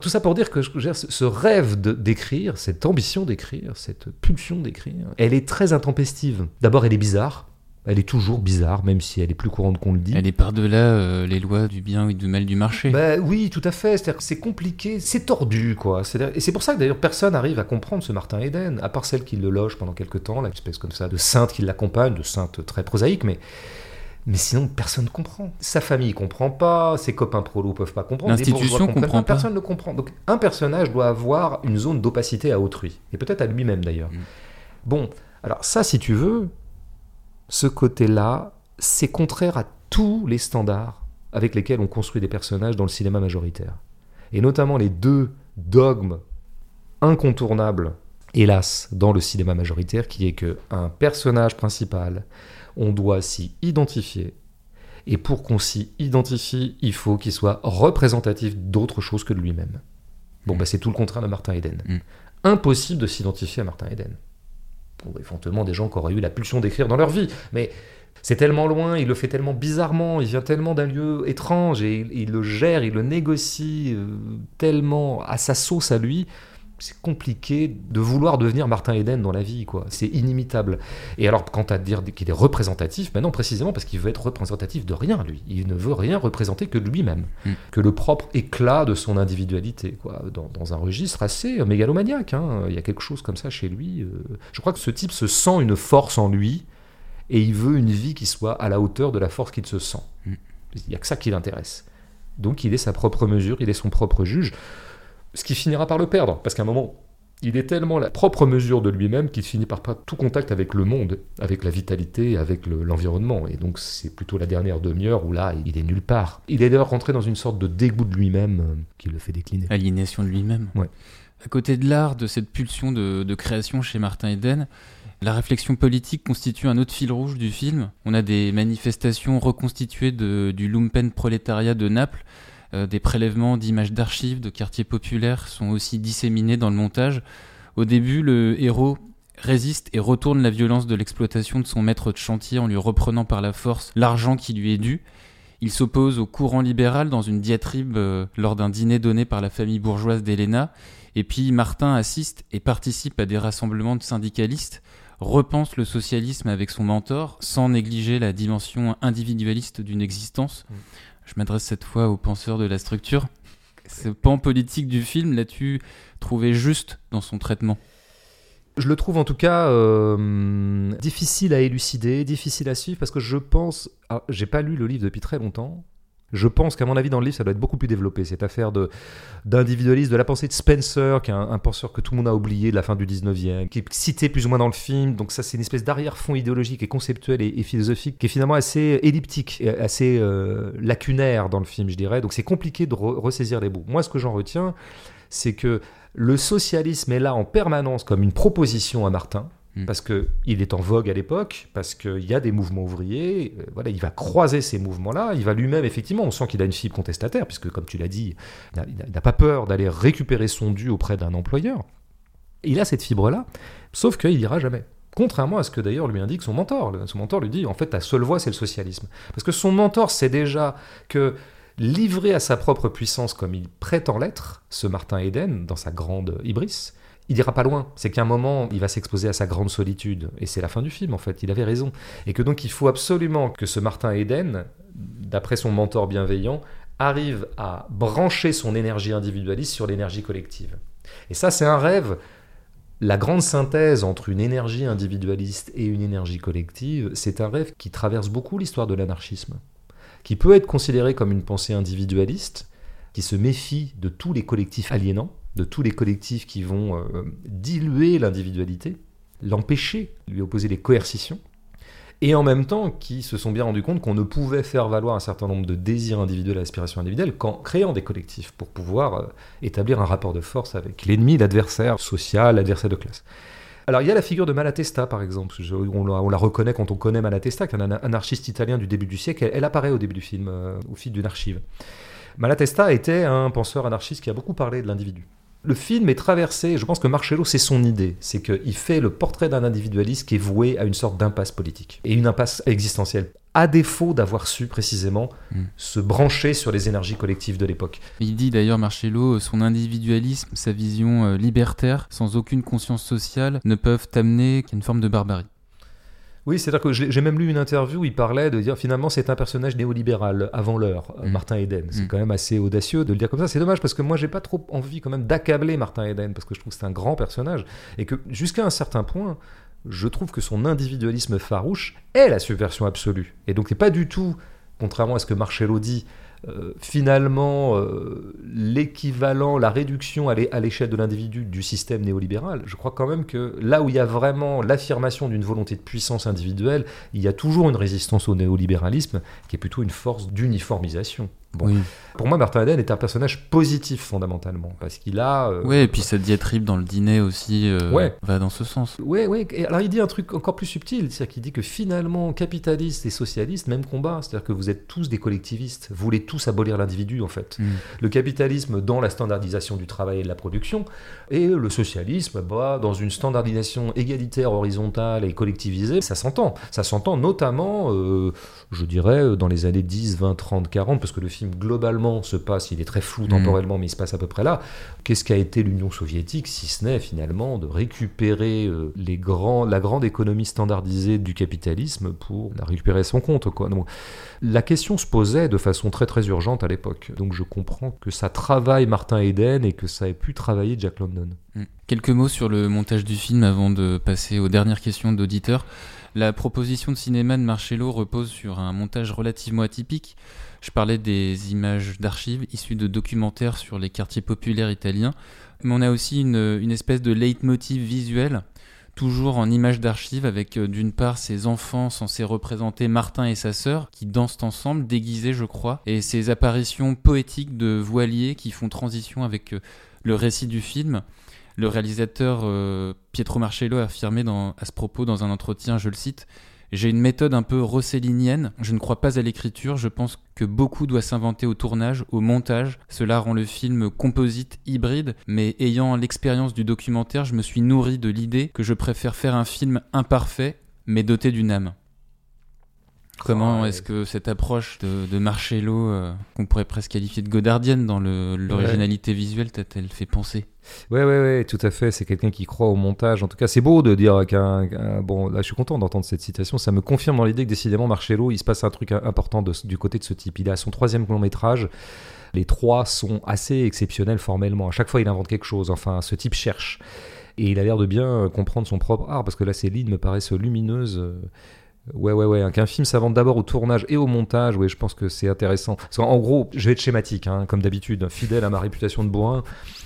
Tout ça pour dire que ce rêve d'écrire, cette ambition d'écrire, cette pulsion d'écrire, elle est très intempestive. D'abord, elle est bizarre. Elle est toujours bizarre, même si elle est plus courante qu'on le dit. Elle est par-delà euh, les lois du bien et du mal du marché. Bah oui, tout à fait. C'est-à-dire que c'est compliqué, c'est tordu, quoi. C'est-à-dire- Et c'est pour ça que d'ailleurs personne n'arrive à comprendre ce Martin Eden, à part celle qui le loge pendant quelques temps, là, une espèce comme ça de sainte qui l'accompagne, de sainte très prosaïque, mais. Mais sinon, personne ne comprend. Sa famille comprend pas, ses copains prolos peuvent pas comprendre. L'institution comprend pas. Personne ne comprend. Donc, un personnage doit avoir une zone d'opacité à autrui, et peut-être à lui-même d'ailleurs. Mm. Bon, alors ça, si tu veux, ce côté-là, c'est contraire à tous les standards avec lesquels on construit des personnages dans le cinéma majoritaire. Et notamment les deux dogmes incontournables, hélas, dans le cinéma majoritaire, qui est que un personnage principal, on doit s'y identifier. Et pour qu'on s'y identifie, il faut qu'il soit représentatif d'autre chose que de lui-même. Bon, Mm. bah, c'est tout le contraire de Martin Eden. Mm. Impossible de s'identifier à Martin Eden. Bon, éventuellement des gens qui auraient eu la pulsion d'écrire dans leur vie, mais c'est tellement loin, il le fait tellement bizarrement, il vient tellement d'un lieu étrange et il, il le gère, il le négocie euh, tellement à sa sauce à lui c'est compliqué de vouloir devenir Martin Eden dans la vie, quoi. C'est inimitable. Et alors, quant à dire qu'il est représentatif, ben non, précisément parce qu'il veut être représentatif de rien, lui. Il ne veut rien représenter que de lui-même, Mm. que le propre éclat de son individualité, quoi. Dans, dans un registre assez mégalomaniaque, hein. Il y a quelque chose comme ça chez lui. euh. Je crois que ce type se sent une force en lui et il veut une vie qui soit à la hauteur de la force qu'il se sent. Mm. Il n'y a que ça qui l'intéresse. Donc il est sa propre mesure, il est son propre juge ce qui finira par le perdre, parce qu'à un moment, il est tellement la propre mesure de lui-même qu'il finit par pas tout contact avec le monde, avec la vitalité, avec le- l'environnement. et donc c'est plutôt la dernière demi-heure où là, il est nulle part. Il est d'ailleurs rentré dans une sorte de dégoût de lui-même euh, qui le fait décliner. aliénation de lui-même. Ouais. À côté de l'art, de cette pulsion de, de création chez Martin Eden, la réflexion politique constitue un autre fil rouge du film. On a des manifestations reconstituées de- du lumpen prolétariat de Naples. Euh, des prélèvements d'images d'archives de quartiers populaires sont aussi disséminés dans le montage. Au début, le héros résiste et retourne la violence de l'exploitation de son maître de chantier en lui reprenant par la force l'argent qui lui est dû. Il s'oppose au courant libéral dans une diatribe euh, lors d'un dîner donné par la famille bourgeoise d'Elena. Et puis Martin assiste et participe à des rassemblements de syndicalistes, repense le socialisme avec son mentor, sans négliger la dimension individualiste d'une existence. Mm. Je m'adresse cette fois aux penseurs de la structure. Ce pan politique du film, l'as-tu trouvé juste dans son traitement? Je le trouve en tout cas euh, difficile à élucider, difficile à suivre, parce que je pense. ah, J'ai pas lu le livre depuis très longtemps. Je pense qu'à mon avis, dans le livre, ça doit être beaucoup plus développé. Cette affaire de- d'individualisme, de, la pensée de Spencer, qui est un, penseur que tout le monde a oublié de la fin du 19e, qui est cité plus ou moins dans le film. Donc, ça, c'est une espèce d'arrière-fond idéologique et conceptuel et, philosophique qui est finalement assez elliptique, assez euh, lacunaire dans le film, je dirais. Donc, c'est compliqué de re- ressaisir les bouts. Moi, ce que j'en retiens, c'est que le socialisme est là en permanence comme une proposition à Martin, Mm. parce qu'il est en vogue à l'époque, parce qu'il y a des mouvements ouvriers, euh, voilà, il va croiser ces mouvements-là, il va lui-même, effectivement, on sent qu'il a une fibre contestataire, puisque, comme tu l'as dit, il n'a- pas peur d'aller récupérer son dû auprès d'un employeur. Il a cette fibre-là, sauf qu'il n'ira jamais. Contrairement à ce que d'ailleurs lui indique son mentor. Son mentor lui dit, en fait, ta seule voie, c'est le socialisme. Parce que son mentor sait déjà que livré à sa propre puissance comme il prétend l'être, ce Martin Eden, dans sa grande hybris, il ira pas loin. C'est qu'à un moment, il va s'exposer à sa grande solitude. Et c'est la fin du film, en fait. Il avait raison. Et que donc, il faut absolument que ce Martin Eden, d'après son mentor bienveillant, arrive à brancher son énergie individualiste sur l'énergie collective. Et ça, c'est un rêve. La grande synthèse entre une énergie individualiste et une énergie collective, c'est un rêve qui traverse beaucoup l'histoire de l'anarchisme, qui peut être considéré comme une pensée individualiste, qui se méfie de tous les collectifs aliénants, de tous les collectifs qui vont euh, diluer l'individualité, l'empêcher, lui opposer des coercitions, et en même temps qui se sont bien rendus compte qu'on ne pouvait faire valoir un certain nombre de désirs individuels et aspirations individuelles qu'en créant des collectifs pour pouvoir euh, établir un rapport de force avec l'ennemi, l'adversaire social, l'adversaire de classe. Alors il y a la figure de Malatesta par exemple, on, la, on la reconnaît quand on connaît Malatesta, qui est un ana- anarchiste italien du début du siècle, elle, elle apparaît au début du film, euh, au fil d'une archive. Malatesta était un penseur anarchiste qui a beaucoup parlé de l'individu. Le film est traversé, je pense que Marcello, c'est son idée, c'est qu'il fait le portrait d'un individualiste qui est voué à une sorte d'impasse politique, et une impasse existentielle, à défaut d'avoir su précisément Mm. se brancher sur les énergies collectives de l'époque. Il dit d'ailleurs, Marcello, euh, son individualisme, sa vision euh, libertaire, sans aucune conscience sociale, ne peuvent amener qu'à une forme de barbarie. Oui, c'est-à-dire que j'ai même lu une interview où il parlait de dire finalement c'est un personnage néolibéral avant l'heure, euh, Mm. Martin Eden. C'est Mm. quand même assez audacieux de le dire comme ça. C'est dommage parce que moi j'ai pas trop envie quand même d'accabler Martin Eden parce que je trouve que c'est un grand personnage et que jusqu'à un certain point, je trouve que son individualisme farouche est la subversion absolue. Et donc c'est pas du tout, contrairement à ce que Marcello dit, euh, finalement euh, l'équivalent, la réduction à l'é- à l'échelle de l'individu du système néolibéral, je crois quand même que là où il y a vraiment l'affirmation d'une volonté de puissance individuelle, il y a toujours une résistance au néolibéralisme qui est plutôt une force d'uniformisation. Bon. Oui. Pour moi, Martin Eden est un personnage positif fondamentalement parce qu'il a. euh, Ouais, et puis cette diatribe dans le dîner aussi euh, Ouais. va dans ce sens. Ouais. Et alors il dit un truc encore plus subtil, c'est-à-dire qu'il dit que finalement, capitalistes et socialistes, même combat, c'est-à-dire que vous êtes tous des collectivistes, vous voulez tous abolir l'individu en fait. Mm. Le capitalisme dans la standardisation du travail et de la production, et le socialisme bah, dans une standardisation égalitaire, horizontale et collectivisée, ça s'entend. Ça s'entend notamment, euh, je dirais, dans les années 10, 20, 30, 40, parce que le film globalement se passe, il est très flou temporellement, mais il se passe à peu près là. Qu'est-ce qu'a été l'Union soviétique, si ce n'est finalement de récupérer euh, les grands, la grande économie standardisée du capitalisme pour la récupérer à son compte quoi. Donc, la question se posait de façon très très urgente à l'époque. Donc je comprends que ça travaille Martin Eden et que ça ait pu travailler Jack London. Mm. Quelques mots sur le montage du film avant de passer aux dernières questions d'auditeurs. La proposition de cinéma de Marcello repose sur un montage relativement atypique. Je parlais des images d'archives issues de documentaires sur les quartiers populaires italiens, mais on a aussi une, espèce de leitmotiv visuel toujours en images d'archives avec euh, d'une part ces enfants censés représenter Martin et sa sœur qui dansent ensemble, déguisés je crois, et ces apparitions poétiques de voiliers qui font transition avec euh, le récit du film. Le réalisateur euh, Pietro Marcello a affirmé à ce propos dans un entretien, je le cite, j'ai une méthode un peu rossellinienne, je ne crois pas à l'écriture, je pense que beaucoup doit s'inventer au tournage, au montage. Cela rend le film composite hybride, mais ayant l'expérience du documentaire, je me suis nourri de l'idée que je préfère faire un film imparfait, mais doté d'une âme. Comment est-ce que cette approche de, Marcello, euh, qu'on pourrait presque qualifier de godardienne dans l'originalité visuelle, t'a-t-elle fait penser? Ouais, ouais, ouais, tout à fait. C'est quelqu'un qui croit au montage. En tout cas, c'est beau de dire qu'un. bon, là, je suis content d'entendre cette citation. Ça me confirme dans l'idée que décidément, Marcello, il se passe un truc important du côté de ce type. Il a son troisième long métrage. Les trois sont assez exceptionnels formellement. À chaque fois, il invente quelque chose. Enfin, ce type cherche. Et il a l'air de bien comprendre son propre art, parce que là, ces lignes me paraissent lumineuses. Ouais, ouais, ouais. Qu'un film s'invente d'abord au tournage et au montage, ouais, je pense que c'est intéressant. en gros, je vais être schématique, hein, comme d'habitude, fidèle à ma réputation de bourrin.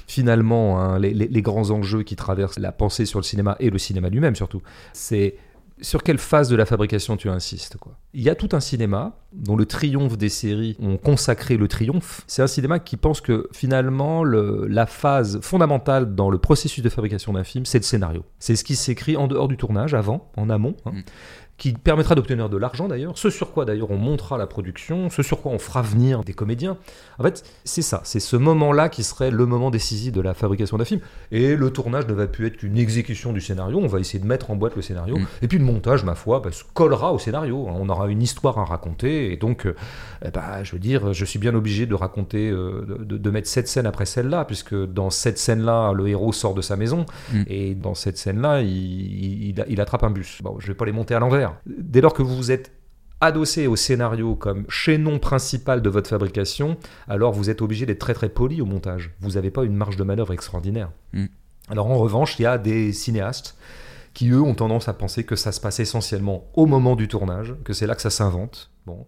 Finalement, hein, les, grands enjeux qui traversent la pensée sur le cinéma et le cinéma lui-même surtout, c'est sur quelle phase de la fabrication tu insistes quoi? Il y a tout un cinéma dont le triomphe des séries ont consacré le triomphe. C'est un cinéma qui pense que finalement la phase fondamentale dans le processus de fabrication d'un film, c'est le scénario. C'est ce qui s'écrit en dehors du tournage, avant, en amont. Hein. Mm qui permettra d'obtenir de l'argent d'ailleurs, ce sur quoi d'ailleurs on montera la production, ce sur quoi on fera venir des comédiens. En fait, c'est ça, c'est ce moment-là qui serait le moment décisif de la fabrication d'un film. Et le tournage ne va plus être qu'une exécution du scénario, on va essayer de mettre en boîte le scénario. Mm. Et puis le montage, ma foi, bah, se collera au scénario. On aura une histoire à raconter, et donc, euh, bah, je veux dire, je suis bien obligé de raconter, euh, de, mettre cette scène après celle-là, puisque dans cette scène-là, le héros sort de sa maison, mm. et dans cette scène-là, il, il, attrape un bus. Bon, je vais pas les monter à l'envers Dès lors que vous vous êtes adossé au scénario comme chaînon principal de votre fabrication, alors vous êtes obligé d'être très très poli au montage. Vous n'avez pas une marge de manœuvre extraordinaire. Mm. Alors en revanche, il y a des cinéastes qui eux ont tendance à penser que ça se passe essentiellement au moment du tournage, que c'est là que ça s'invente, bon,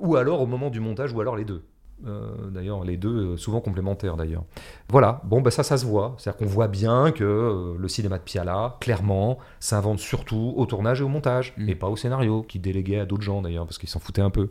ou alors au moment du montage, ou alors les deux. Euh, d'ailleurs, les deux euh, souvent complémentaires d'ailleurs. Voilà, bon, ben ça, ça se voit. C'est-à-dire qu'on voit bien que euh, le cinéma de Piala, clairement, s'invente surtout au tournage et au montage, mm. et pas au scénario, qui déléguait à d'autres gens d'ailleurs, parce qu'ils s'en foutaient un peu.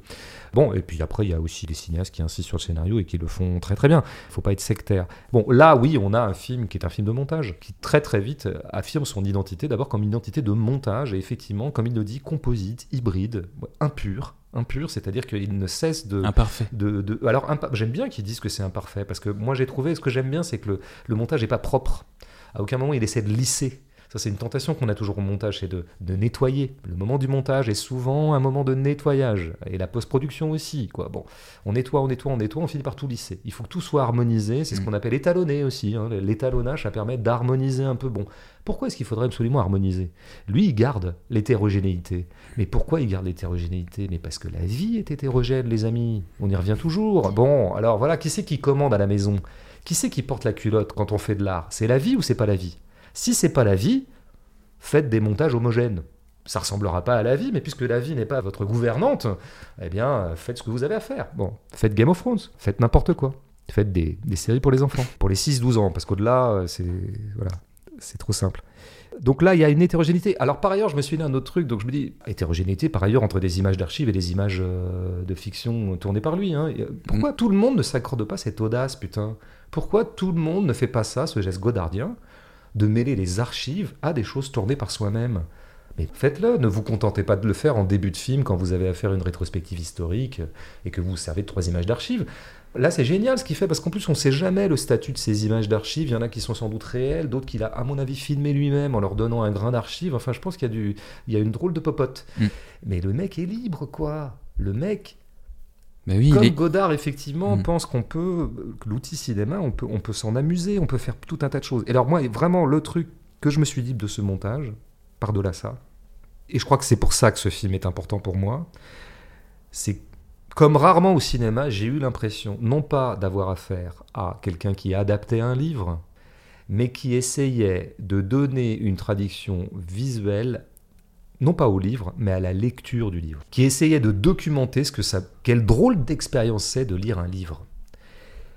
Bon, et puis après, il y a aussi des cinéastes qui insistent sur le scénario et qui le font très très bien. Il faut pas être sectaire. Bon, là, oui, on a un film qui est un film de montage, qui très très vite affirme son identité, d'abord comme identité de montage, et effectivement, comme il le dit, composite, hybride, impur, impur, c'est-à-dire qu'il ne cesse de... Imparfait. De, alors, j'aime bien qu'ils disent que c'est imparfait, parce que moi j'ai trouvé, ce que j'aime bien, c'est que le, le montage n'est pas propre. À aucun moment il essaie de lisser. Ça, c'est une tentation qu'on a toujours au montage, c'est de, de, nettoyer. Le moment du montage est souvent un moment de nettoyage. Et la post-production aussi. Quoi. Bon, on nettoie, on nettoie, on nettoie, on finit par tout lisser. Il faut que tout soit harmonisé. C'est ce mm. qu'on appelle étalonner aussi. Hein. L'étalonnage, ça permet d'harmoniser un peu. Bon, pourquoi est-ce qu'il faudrait absolument harmoniser? Lui, il garde l'hétérogénéité. Mais pourquoi il garde l'hétérogénéité? Mais parce que la vie est hétérogène, les amis. On y revient toujours. Bon, alors voilà, qui c'est qui commande à la maison? Qui c'est qui porte la culotte quand on fait de l'art? C'est la vie ou c'est pas la vie? Si c'est pas la vie, faites des montages homogènes. Ça ressemblera pas à la vie, mais puisque la vie n'est pas votre gouvernante, eh bien, faites ce que vous avez à faire. Bon, faites Game of Thrones, faites n'importe quoi. Faites des, des, séries pour les enfants, pour les 6-12 ans, parce qu'au-delà, c'est voilà, c'est trop simple. Donc là, il y a une hétérogénéité. Alors par ailleurs, je me suis dit un autre truc, donc je me dis, hétérogénéité par ailleurs entre des images d'archives et des images euh, de fiction tournées par lui. Hein. Pourquoi mm. tout le monde ne s'accorde pas cette audace, putain? Pourquoi tout le monde ne fait pas ça, ce geste godardien, de mêler les archives à des choses tournées par soi-même mais faites-le, ne vous contentez pas de le faire en début de film quand vous avez à faire une rétrospective historique et que vous servez de trois images d'archives. Là, c'est génial ce qu'il fait parce qu'en plus, on ne sait jamais le statut de ces images d'archives. Il y en a qui sont sans doute réelles, d'autres qu'il a, à mon avis, filmé lui-même en leur donnant un grain d'archives. Enfin, je pense qu'il y, a du... il y a une drôle de popote. Mm. Mais le mec est libre, quoi. Le mec, Bah oui, Comme est- Godard, effectivement, Mm. pense qu'on peut, l'outil cinéma, on peut, on peut s'en amuser, on peut faire tout un tas de choses. Et alors, moi, vraiment, le truc que je me suis dit de ce montage, par-delà ça, et je crois que c'est pour ça que ce film est important pour moi, c'est comme rarement au cinéma, j'ai eu l'impression, non pas d'avoir affaire à quelqu'un qui adaptait un livre, mais qui essayait de donner une traduction visuelle non pas au livre, mais à la lecture du livre, qui essayait de documenter ce que ça, quelle drôle d'expérience c'est de lire un livre.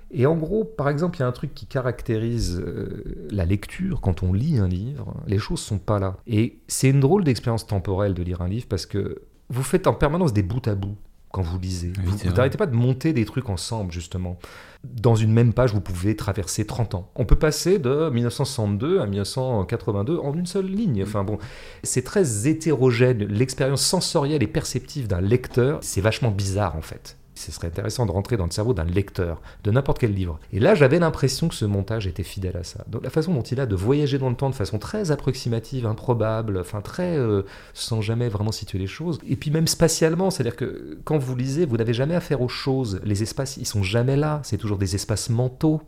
Et en gros, par exemple, il y a un truc qui caractérise euh, la lecture quand on lit un livre, les choses sont pas là. Et c'est une drôle d'expérience temporelle de lire un livre parce que vous faites en permanence des bouts à bout quand vous lisez. Oui, vous n'arrêtez pas de monter des trucs ensemble, justement. Dans une même page, vous pouvez traverser 30 ans. On peut passer de 1962 à 1982 en une seule ligne. Enfin bon, c'est très hétérogène. L'expérience sensorielle et perceptive d'un lecteur, c'est vachement bizarre en fait. Ce serait intéressant de rentrer dans le cerveau d'un lecteur de n'importe quel livre. Et là, j'avais l'impression que ce montage était fidèle à ça. Donc la façon dont il a de voyager dans le temps de façon très approximative, improbable, enfin très euh, sans jamais vraiment situer les choses. Et puis même spatialement, c'est-à-dire que quand vous lisez, vous n'avez jamais affaire aux choses. Les espaces, ils sont jamais là. C'est toujours des espaces mentaux.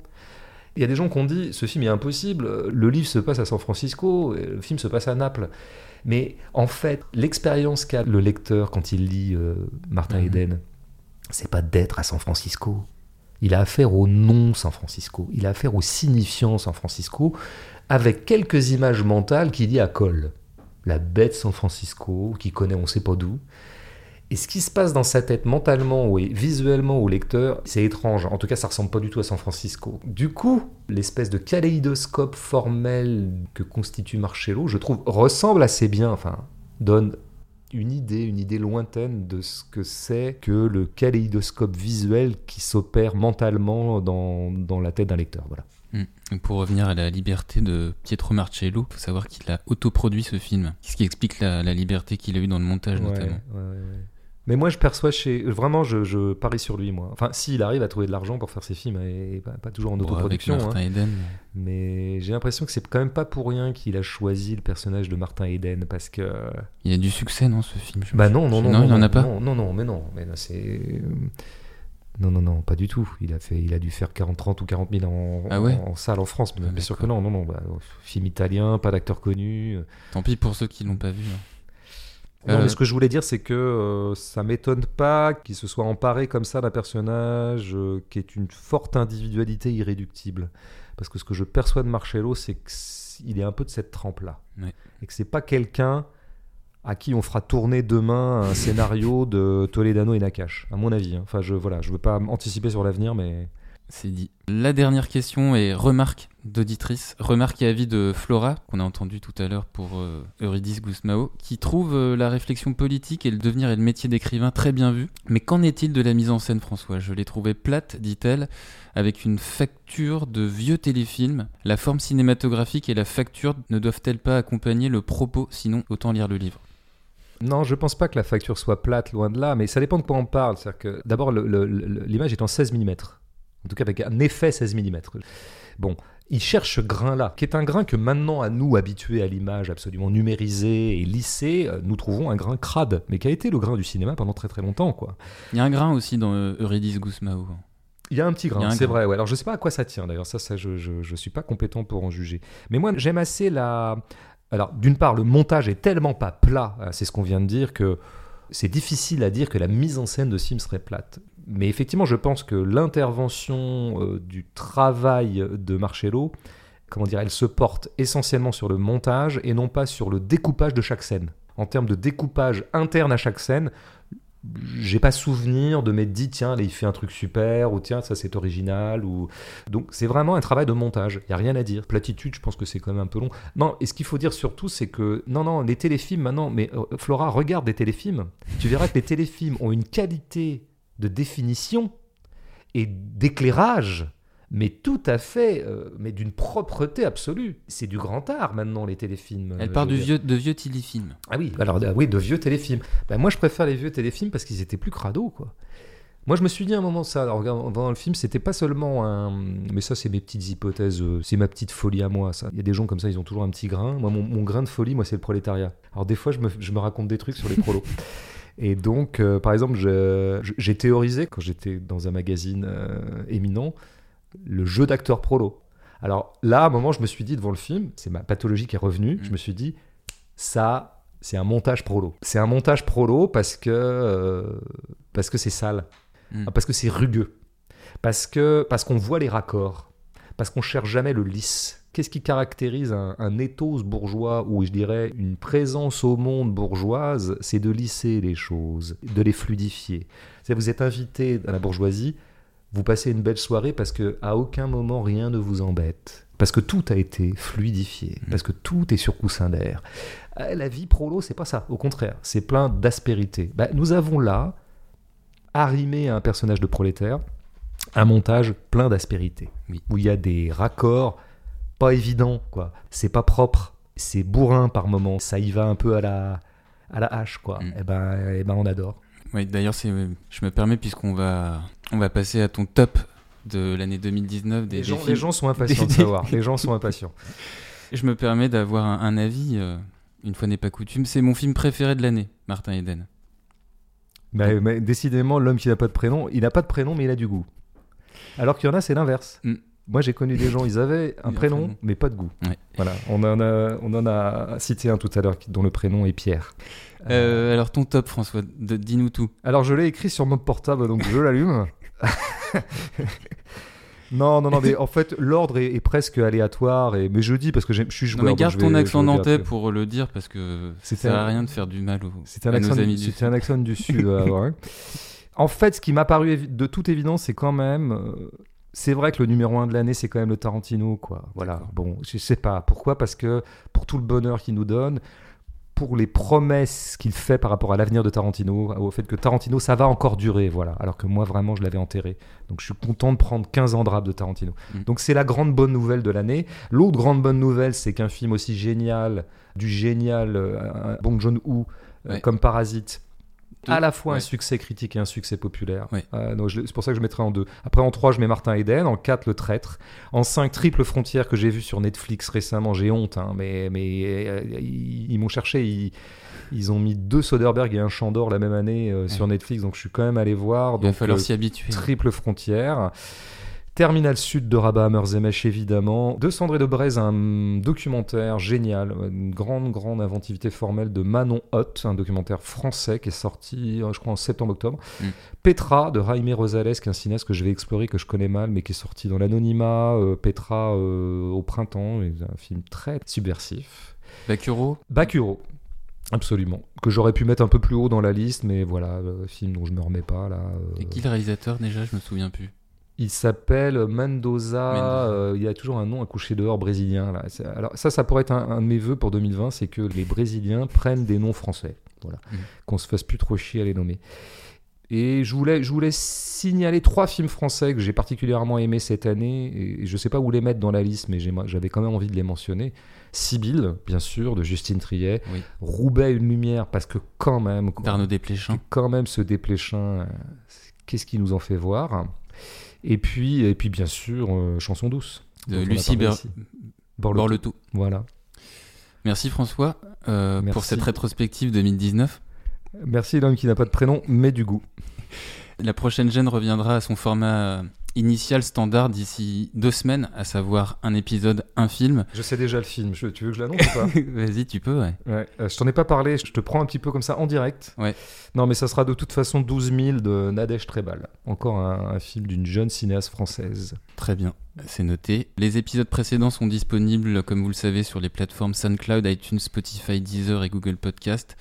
Il y a des gens qui ont dit ce film est impossible, le livre se passe à San Francisco, le film se passe à Naples. Mais en fait, l'expérience qu'a le lecteur quand il lit euh, Martin Mhm. Eden, c'est pas d'être à San Francisco. Il a affaire au non San Francisco. Il a affaire au signifiant San Francisco avec quelques images mentales qu'il y accole. La bête San Francisco, qui connaît on sait pas d'où. Et ce qui se passe dans sa tête mentalement et visuellement au lecteur, c'est étrange. En tout cas, ça ressemble pas du tout à San Francisco. Du coup, l'espèce de kaléidoscope formel que constitue Marcello, je trouve, ressemble assez bien, enfin, donne une idée, une idée lointaine de ce que c'est que le kaléidoscope visuel qui s'opère mentalement dans, dans la tête d'un lecteur. Voilà. Mm. Pour revenir à la liberté de Pietro Marcello, il faut savoir qu'il a autoproduit ce film, ce qui explique la, la liberté qu'il a eue dans le montage Ouais, notamment. ouais, ouais, ouais. Mais moi, je perçois chez. Vraiment, je, je parie sur lui, moi. Enfin, s'il arrive à trouver de l'argent pour faire ses films, et pas, pas toujours en Bon, autoproduction. Martin hein. Eden. Mais j'ai l'impression que c'est quand même pas pour rien qu'il a choisi le personnage de Martin Eden, parce que. Il a du succès, non, ce film je- Bah non, non, non. Non, il en a pas. Non, non, non, mais non. Mais c'est. Non, non, non, pas du tout. Il a, fait, il a dû faire 40, 30 ou 40 000 en, Ah ouais en, en salle en France. Mais Ah, bien sûr que non, non, non. Bah, film italien, pas d'acteur connu. Tant pis pour ceux qui l'ont pas vu. hein. Non, Euh, mais ce que je voulais dire, c'est que euh, ça m'étonne pas qu'il se soit emparé comme ça d'un personnage euh, qui est une forte individualité irréductible. Parce que ce que je perçois de Marcello, c'est qu'il est un peu de cette trempe-là. Ouais. Et que c'est pas quelqu'un à qui on fera tourner demain un scénario de Toledano et Nakash, à mon avis. hein. Enfin, je voilà, je veux pas anticiper sur l'avenir, mais C'est dit. La dernière question est remarque d'auditrice, remarque et avis de Flora, qu'on a entendu tout à l'heure pour euh, Eurydice Gusmao, qui trouve euh, la réflexion politique et le devenir et le métier d'écrivain très bien vu. Mais qu'en est-il de la mise en scène, François? Je l'ai trouvé plate, dit-elle, avec une facture de vieux téléfilms. La forme cinématographique et la facture ne doivent-elles pas accompagner le propos? Sinon, autant lire le livre. Non, je pense pas que la facture soit plate, loin de là, mais ça dépend de quoi on parle. D'abord, l'image est en 16 mm. En tout cas, avec un effet 16 mm. Bon, il cherche ce grain-là, qui est un grain que maintenant, à nous, habitués à l'image absolument numérisée et lissée, euh, nous trouvons un grain crade, mais qui a été le grain du cinéma pendant très très longtemps, quoi. Il y a un grain aussi dans euh, Eurydice Gusmao. Il y a un petit grain, c'est vrai. Ouais. Alors je sais pas à quoi ça tient d'ailleurs, ça, ça je, je, je suis pas compétent pour en juger. Mais moi j'aime assez la. Alors d'une part, le montage est tellement pas plat, euh, c'est ce qu'on vient de dire, que c'est difficile à dire que la mise en scène de Sim serait plate. Mais effectivement, je pense que l'intervention euh, du travail de Marcello, comment dire, elle se porte essentiellement sur le montage et non pas sur le découpage de chaque scène. En termes de découpage interne à chaque scène, j'ai pas souvenir de m'être dit tiens il fait un truc super ou tiens ça c'est original ou donc c'est vraiment un travail de montage. Il y a rien à dire. Platitude je pense que c'est quand même un peu long. Non et ce qu'il faut dire surtout c'est que non non les téléfilms maintenant mais euh, Flora regarde des téléfilms. Tu verras que les téléfilms ont une qualité de définition et d'éclairage mais tout à fait euh, mais d'une propreté absolue c'est du grand art maintenant les téléfilms Elle euh, part dire. vieux, de vieux téléfilms. Ah oui, alors euh, oui, de vieux téléfilms. Ben, moi, je préfère les vieux téléfilms parce qu'ils étaient plus crado, quoi. Moi, je me suis dit à un moment ça, en regardant le film, c'était pas seulement un. Mais ça, c'est mes petites hypothèses, euh, c'est ma petite folie à moi, ça. Il y a des gens comme ça, ils ont toujours un petit grain. Moi, mon, mon grain de folie, moi, c'est le prolétariat. Alors, des fois, je me, je me raconte des trucs sur les prolos. Et donc, euh, par exemple, j'ai théorisé, quand j'étais dans un magazine euh, éminent, le jeu d'acteur prolo. Alors là, à un moment, je me suis dit, devant le film, c'est ma pathologie qui est revenue, Mm. je me suis dit, ça, c'est un montage prolo. C'est un montage prolo parce que euh, parce que c'est sale, Mm. parce que c'est rugueux, parce que parce qu'on voit les raccords, parce qu'on cherche jamais le lisse. Qu'est-ce qui caractérise un, un ethos bourgeois ou je dirais une présence au monde bourgeoise C'est de lisser les choses, de les fluidifier. Vous êtes invité à la bourgeoisie, vous passez une belle soirée parce que à aucun moment rien ne vous embête. Parce que tout a été fluidifié, Mm. parce que tout est sur coussin d'air. Euh, La vie prolo, c'est pas ça. Au contraire, c'est plein d'aspérité. Bah, nous avons là, arrimé à un personnage de prolétaire, un montage plein d'aspérité. Oui. Où il y a des raccords pas évidents, quoi. C'est pas propre, c'est bourrin par moments, ça y va un peu à la, à la hache, quoi. Mm. Et ben, eh ben, on adore. Oui, d'ailleurs, c'est, je me permets, puisqu'on va, on va passer à ton top de l'année 2019 des, Les des gens, films. les gens sont impatients de des- savoir. Les gens sont impatients. Je me permets d'avoir un, un avis, euh, une fois n'est pas coutume. C'est mon film préféré de l'année, Martin Eden. Mais, mais décidément, l'homme qui n'a pas de prénom, il n'a pas de prénom, mais il a du goût. Alors qu'il y en a, c'est l'inverse. Mm. Moi, j'ai connu des gens, ils avaient un prénom, mais pas de goût. Ouais. Voilà, on en, a, on en a cité un tout à l'heure dont le prénom est Pierre. Euh, alors, ton top, François, dis-nous tout. Alors, je l'ai écrit sur mon portable, donc je l'allume. non, non, non, mais en fait, l'ordre est, est presque aléatoire. Et, mais je dis parce que je suis Non, joueur. mais donc garde vais- ton accent nantais pour le dire, parce que ça sert à rien de faire du mal aux, un, à accent, nos amis du- c'était un accent du Sud. hein. En fait, ce qui m'a paru de toute évidence, c'est quand même. euh, c'est vrai que le numéro un de l'année, c'est quand même le Tarantino, quoi. Voilà. Bon, je sais pas. Pourquoi? Parce que pour tout le bonheur qu'il nous donne, pour les promesses qu'il fait par rapport à l'avenir de Tarantino, au fait que Tarantino, ça va encore durer, voilà. Alors que moi, vraiment, je l'avais enterré. Donc, je suis content de prendre 15 ans de rap de Tarantino. Mm. Donc, c'est la grande bonne nouvelle de l'année. L'autre grande bonne nouvelle, c'est qu'un film aussi génial, du génial euh, Bong Joon-ho, euh, Ouais. comme Parasite. À la fois un succès critique et un succès populaire. Ouais. Euh, donc c'est pour ça que je mettrai en deux. Après, en trois, je mets Martin Eden. En quatre, Le Traître. En cinq, Triple Frontière que j'ai vu sur Netflix récemment. J'ai honte, hein, mais, mais euh, ils, ils m'ont cherché. Ils, ils ont mis deux Soderbergh et un Chandor la même année euh, sur Netflix, donc je suis quand même allé voir. Il va falloir euh, s'y habituer. Triple Frontière. Terminal Sud de Rabat Hammerzemesh, évidemment. De Sandré de Braise, un documentaire génial, une grande, grande inventivité formelle de Manon Hott, un documentaire français qui est sorti, euh, je crois, en septembre-octobre. Mm. Petra de Jaime Rosales, qui est un cinéaste que je vais explorer, que je connais mal, mais qui est sorti dans l'anonymat. euh, Petra euh, au printemps, un film très subversif. Bakuro Bakuro. Absolument. Que j'aurais pu mettre un peu plus haut dans la liste, mais voilà, le film dont je me remets pas là. euh, Et qui le réalisateur déjà? Je me souviens plus. Il s'appelle Mendoza. Mendoza. euh, il y a toujours un nom à coucher dehors brésilien. Là. Alors ça, ça pourrait être un, un de mes vœux pour 2020, c'est que les Brésiliens prennent des noms français. Voilà. Mhm. Qu'on se fasse plus trop chier à les nommer. Et je voulais, je voulais signaler trois films français que j'ai particulièrement aimés cette année. Et je sais pas où les mettre dans la liste, mais j'avais quand même envie de les mentionner. Sibylle, bien sûr, de Justine Triet. Oui. Roubaix, une lumière, parce que quand même, D'Arnaud Desplechin. quand même ce dépléchin, euh, qu'est-ce qui nous en fait voir? Et puis, et puis bien sûr, euh, chanson douce. De Lucie. Borletou. Voilà. Merci François euh, pour cette rétrospective 2019. Merci l'homme qui n'a pas de prénom, mais du goût. La prochaine gêne reviendra à son format euh, initial standard d'ici deux semaines, à savoir un épisode, un film. Je sais déjà le film. Je- tu veux que je l'annonce ou pas Vas-y, tu peux, ouais. Ouais, euh, je t'en ai pas parlé, je te prends un petit peu comme ça en direct. Ouais. Non, mais ça sera de toute façon 12 000 de Nadège Trebal. Encore un, un film d'une jeune cinéaste française. Très bien, c'est noté. Les épisodes précédents sont disponibles, comme vous le savez, sur les plateformes SoundCloud, iTunes, Spotify, Deezer et Google Podcast.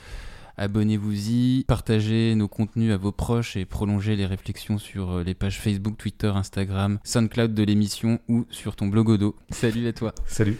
Abonnez-vous-y, partagez nos contenus à vos proches et prolongez les réflexions sur euh, les pages Facebook, Twitter, Instagram, SoundCloud de l'émission ou sur ton blogodo. Salut à toi. Salut.